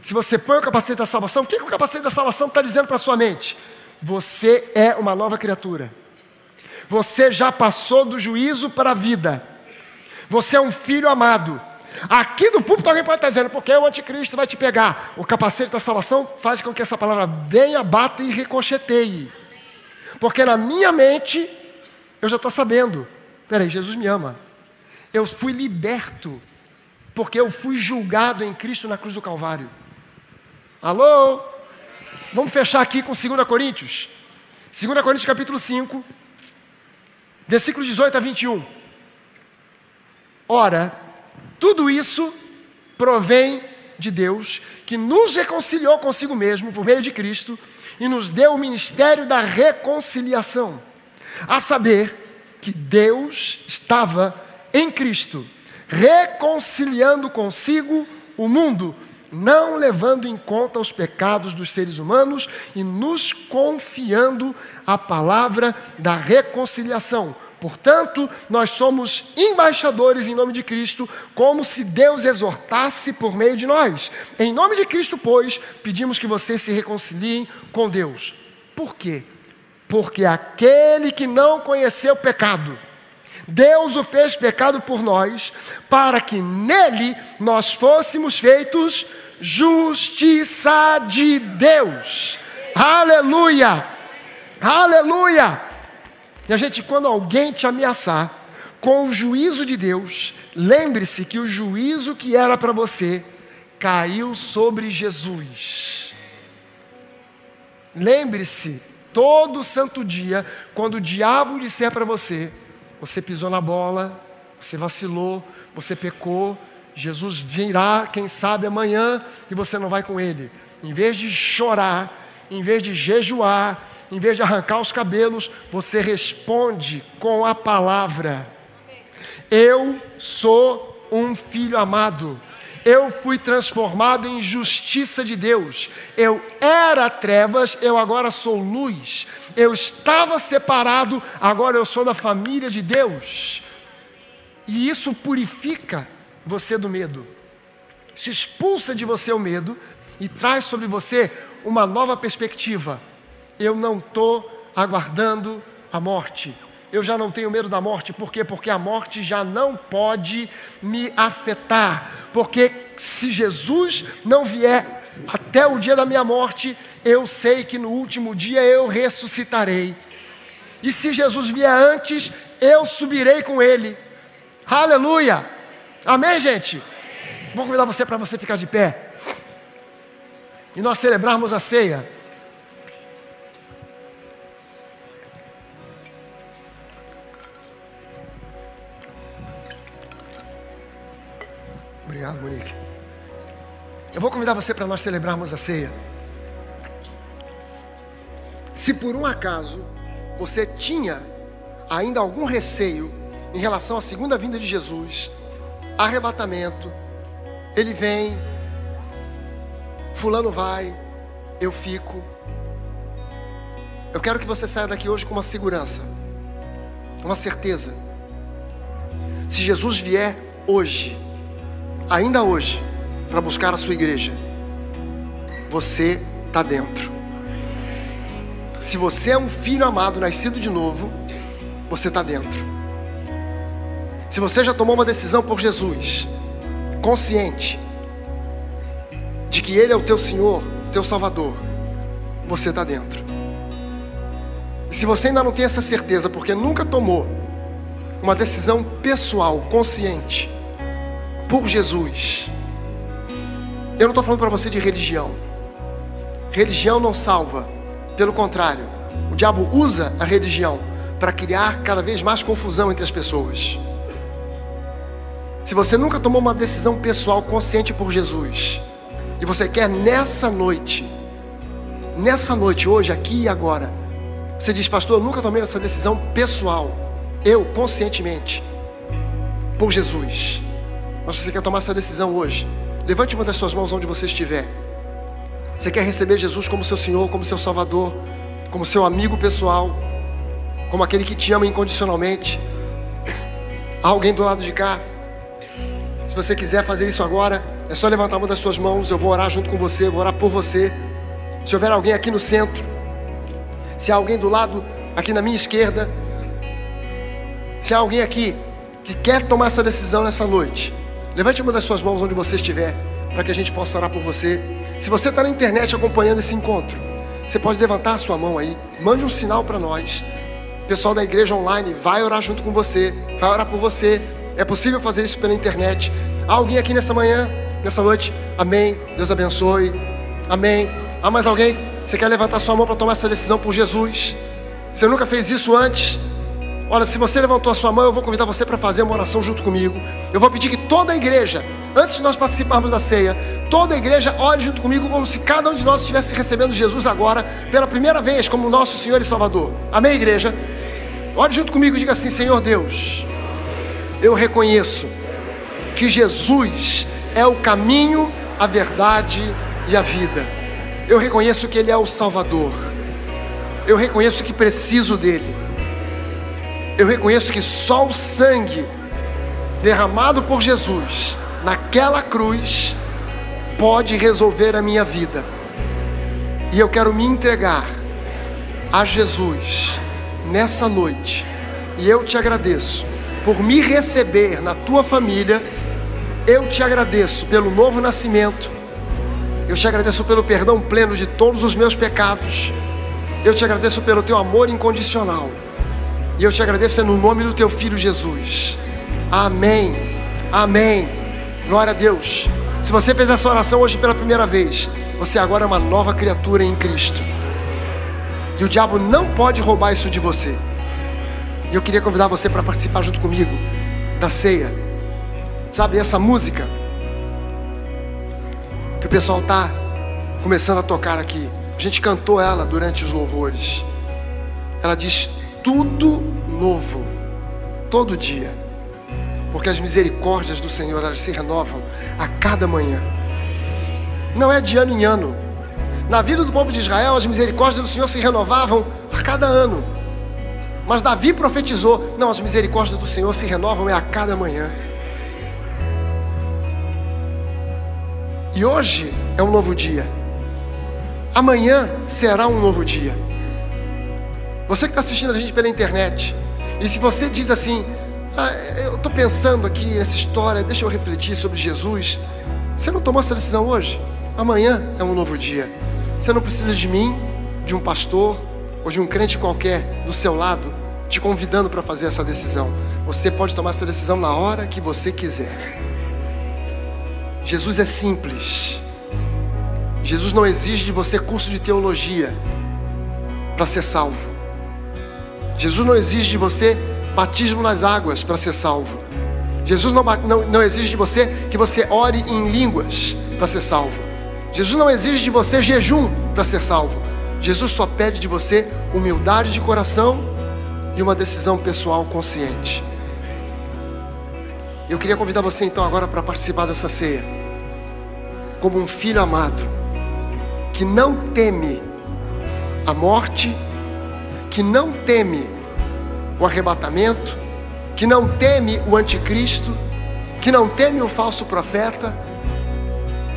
Se você põe o capacete da salvação, o que, que o capacete da salvação está dizendo para a sua mente? Você é uma nova criatura. Você já passou do juízo para a vida. Você é um filho amado. Aqui do púlpito alguém pode estar dizendo, porque o anticristo vai te pegar. O capacete da salvação faz com que essa palavra venha, bata e ricocheteie. Porque na minha mente, eu já estou sabendo. Peraí, Jesus me ama. Eu fui liberto, porque eu fui julgado em Cristo na cruz do Calvário. Alô? Vamos fechar aqui com 2 Coríntios. 2 Coríntios capítulo 5, versículos 18 a 21. Ora, tudo isso provém de Deus, que nos reconciliou consigo mesmo por meio de Cristo e nos deu o ministério da reconciliação. A saber que Deus estava em Cristo, reconciliando consigo o mundo, não levando em conta os pecados dos seres humanos e nos confiando a palavra da reconciliação Portanto, nós somos embaixadores em nome de Cristo, como se Deus exortasse por meio de nós. Em nome de Cristo, pois, pedimos que vocês se reconciliem com Deus. Por quê? Porque aquele que não conheceu pecado, Deus o fez pecado por nós, para que nele nós fôssemos feitos justiça de Deus. Aleluia! Aleluia! E a gente, quando alguém te ameaçar com o juízo de Deus, lembre-se que o juízo que era para você caiu sobre Jesus. Lembre-se todo santo dia, quando o diabo disser para você, você pisou na bola, você vacilou, você pecou, Jesus virá, quem sabe amanhã, e você não vai com ele. Em vez de chorar, em vez de jejuar, em vez de arrancar os cabelos, você responde com a palavra. Eu sou um filho amado. Eu fui transformado em justiça de Deus. Eu era trevas, eu agora sou luz. Eu estava separado, agora eu sou da família de Deus. E isso purifica você do medo. Se expulsa de você o medo e traz sobre você uma nova perspectiva. Eu não estou aguardando a morte. Eu já não tenho medo da morte, por quê? Porque a morte já não pode me afetar. Porque se Jesus não vier até o dia da minha morte, eu sei que no último dia eu ressuscitarei. E se Jesus vier antes, eu subirei com ele. Aleluia! Amém, gente? Vou convidar você para você ficar de pé. E nós celebrarmos a ceia. Obrigado, Monique. Eu vou convidar você para nós celebrarmos a ceia. Se por um acaso você tinha ainda algum receio em relação à segunda vinda de Jesus, arrebatamento, ele vem, Fulano vai, eu fico. Eu quero que você saia daqui hoje com uma segurança, uma certeza. Se Jesus vier hoje, ainda hoje, para buscar a sua igreja, você está dentro. Se você é um filho amado, nascido de novo, você está dentro. Se você já tomou uma decisão por Jesus, consciente de que Ele é o teu Senhor, teu Salvador, você está dentro. E se você ainda não tem essa certeza, porque nunca tomou uma decisão pessoal, consciente, por Jesus, eu não estou falando para você de religião. Religião não salva, pelo contrário, o diabo usa a religião para criar cada vez mais confusão entre as pessoas. Se você nunca tomou uma decisão pessoal consciente por Jesus, e você quer nessa noite, nessa noite, hoje, aqui e agora, você diz, pastor, eu nunca tomei essa decisão pessoal, eu, conscientemente, por Jesus. Mas você quer tomar essa decisão hoje, levante uma das suas mãos onde você estiver. Você quer receber Jesus como seu Senhor, como seu Salvador, como seu amigo pessoal, como aquele que te ama incondicionalmente. Há alguém do lado de cá? Se você quiser fazer isso agora, é só levantar uma das suas mãos. Eu vou orar junto com você, vou orar por você. Se houver alguém aqui no centro, se há alguém do lado aqui na minha esquerda, se há alguém aqui que quer tomar essa decisão nessa noite, levante uma das suas mãos onde você estiver, para que a gente possa orar por você. Se você está na internet acompanhando esse encontro, você pode levantar a sua mão aí, mande um sinal para nós. O pessoal da igreja online vai orar junto com você, vai orar por você, é possível fazer isso pela internet. Há alguém aqui nessa manhã, nessa noite? Amém. Deus abençoe. Amém. Há mais alguém? Você quer levantar sua mão para tomar essa decisão por Jesus? Você nunca fez isso antes? Olha, se você levantou a sua mão, eu vou convidar você para fazer uma oração junto comigo. Eu vou pedir que toda a igreja, antes de nós participarmos da ceia, toda a igreja ore junto comigo como se cada um de nós estivesse recebendo Jesus agora, pela primeira vez, como nosso Senhor e Salvador. Amém, igreja? Ore junto comigo e diga assim: Senhor Deus eu reconheço que Jesus é o caminho, a verdade e a vida. Eu reconheço que Ele é o Salvador. Eu reconheço que preciso dEle. Eu reconheço que só o sangue derramado por Jesus naquela cruz pode resolver a minha vida. E eu quero me entregar a Jesus nessa noite. E eu te agradeço por me receber na tua família. Eu te agradeço pelo novo nascimento. Eu te agradeço pelo perdão pleno de todos os meus pecados. Eu te agradeço pelo teu amor incondicional. E eu te agradeço no nome do teu filho Jesus. Amém. Amém. Glória a Deus. Se você fez essa oração hoje pela primeira vez, você agora é uma nova criatura em Cristo. E o diabo não pode roubar isso de você. E eu queria convidar você para participar junto comigo da ceia. Sabe essa música que o pessoal está começando a tocar aqui? A gente cantou ela durante os louvores. Ela diz tudo novo, todo dia. Porque as misericórdias do Senhor elas se renovam a cada manhã. Não é de ano em ano. Na vida do povo de Israel, as misericórdias do Senhor se renovavam a cada ano. Mas Davi profetizou: não, as misericórdias do Senhor se renovam é a cada manhã. E hoje é um novo dia. Amanhã será um novo dia. Você que está assistindo a gente pela internet, e se você diz assim, ah, eu estou pensando aqui nessa história, deixa eu refletir sobre Jesus. Você não tomou essa decisão hoje? Amanhã é um novo dia. Você não precisa de mim, de um pastor ou de um crente qualquer do seu lado te convidando para fazer essa decisão. Você pode tomar essa decisão na hora que você quiser. Jesus é simples. Jesus não exige de você curso de teologia para ser salvo. Jesus não exige de você batismo nas águas para ser salvo. Jesus não, não, não exige de você que você ore em línguas para ser salvo. Jesus não exige de você jejum para ser salvo. Jesus só pede de você humildade de coração e uma decisão pessoal consciente. Eu queria convidar você então agora para participar dessa ceia, como um filho amado que não teme a morte, que não teme o arrebatamento, que não teme o anticristo, que não teme o falso profeta,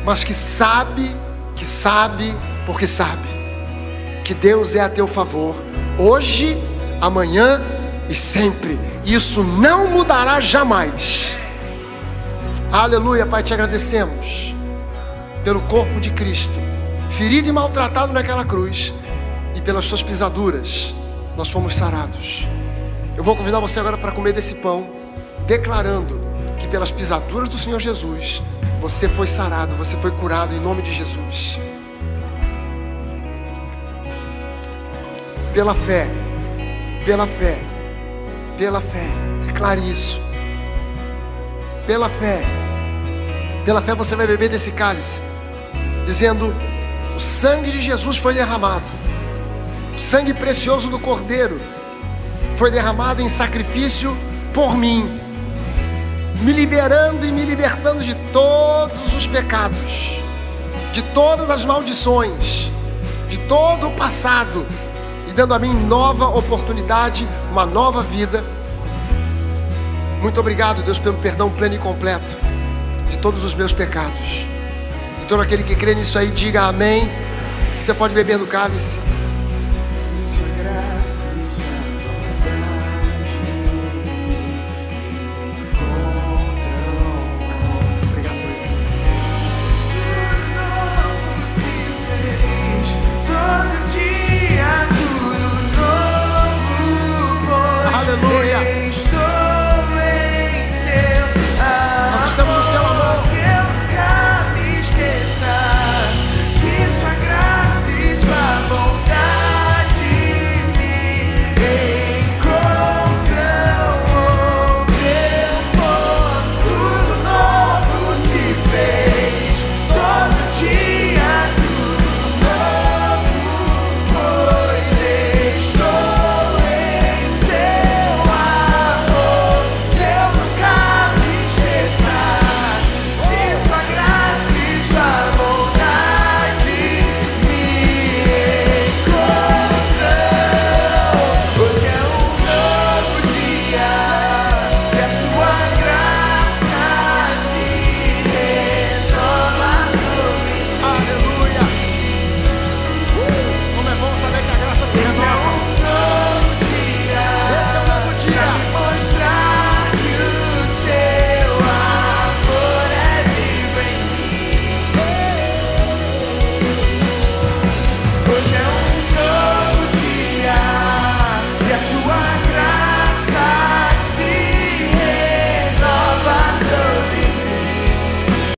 mas que sabe, que sabe, porque sabe, que Deus é a teu favor, hoje, amanhã e sempre. Isso não mudará jamais. Aleluia, Pai, te agradecemos pelo corpo de Cristo ferido e maltratado naquela cruz, e pelas suas pisaduras, nós fomos sarados. Eu vou convidar você agora para comer desse pão, declarando que pelas pisaduras do Senhor Jesus, você foi sarado, você foi curado em nome de Jesus. Pela fé, pela fé, pela fé, declare isso. Pela fé, pela fé você vai beber desse cálice, dizendo: o sangue de Jesus foi derramado. O sangue precioso do Cordeiro foi derramado em sacrifício por mim, me liberando e me libertando de todos os pecados, de todas as maldições, de todo o passado e dando a mim nova oportunidade, uma nova vida. Muito obrigado, Deus, pelo perdão pleno e completo de todos os meus pecados. E todo aquele que crê nisso aí, diga amém. Você pode beber do cálice.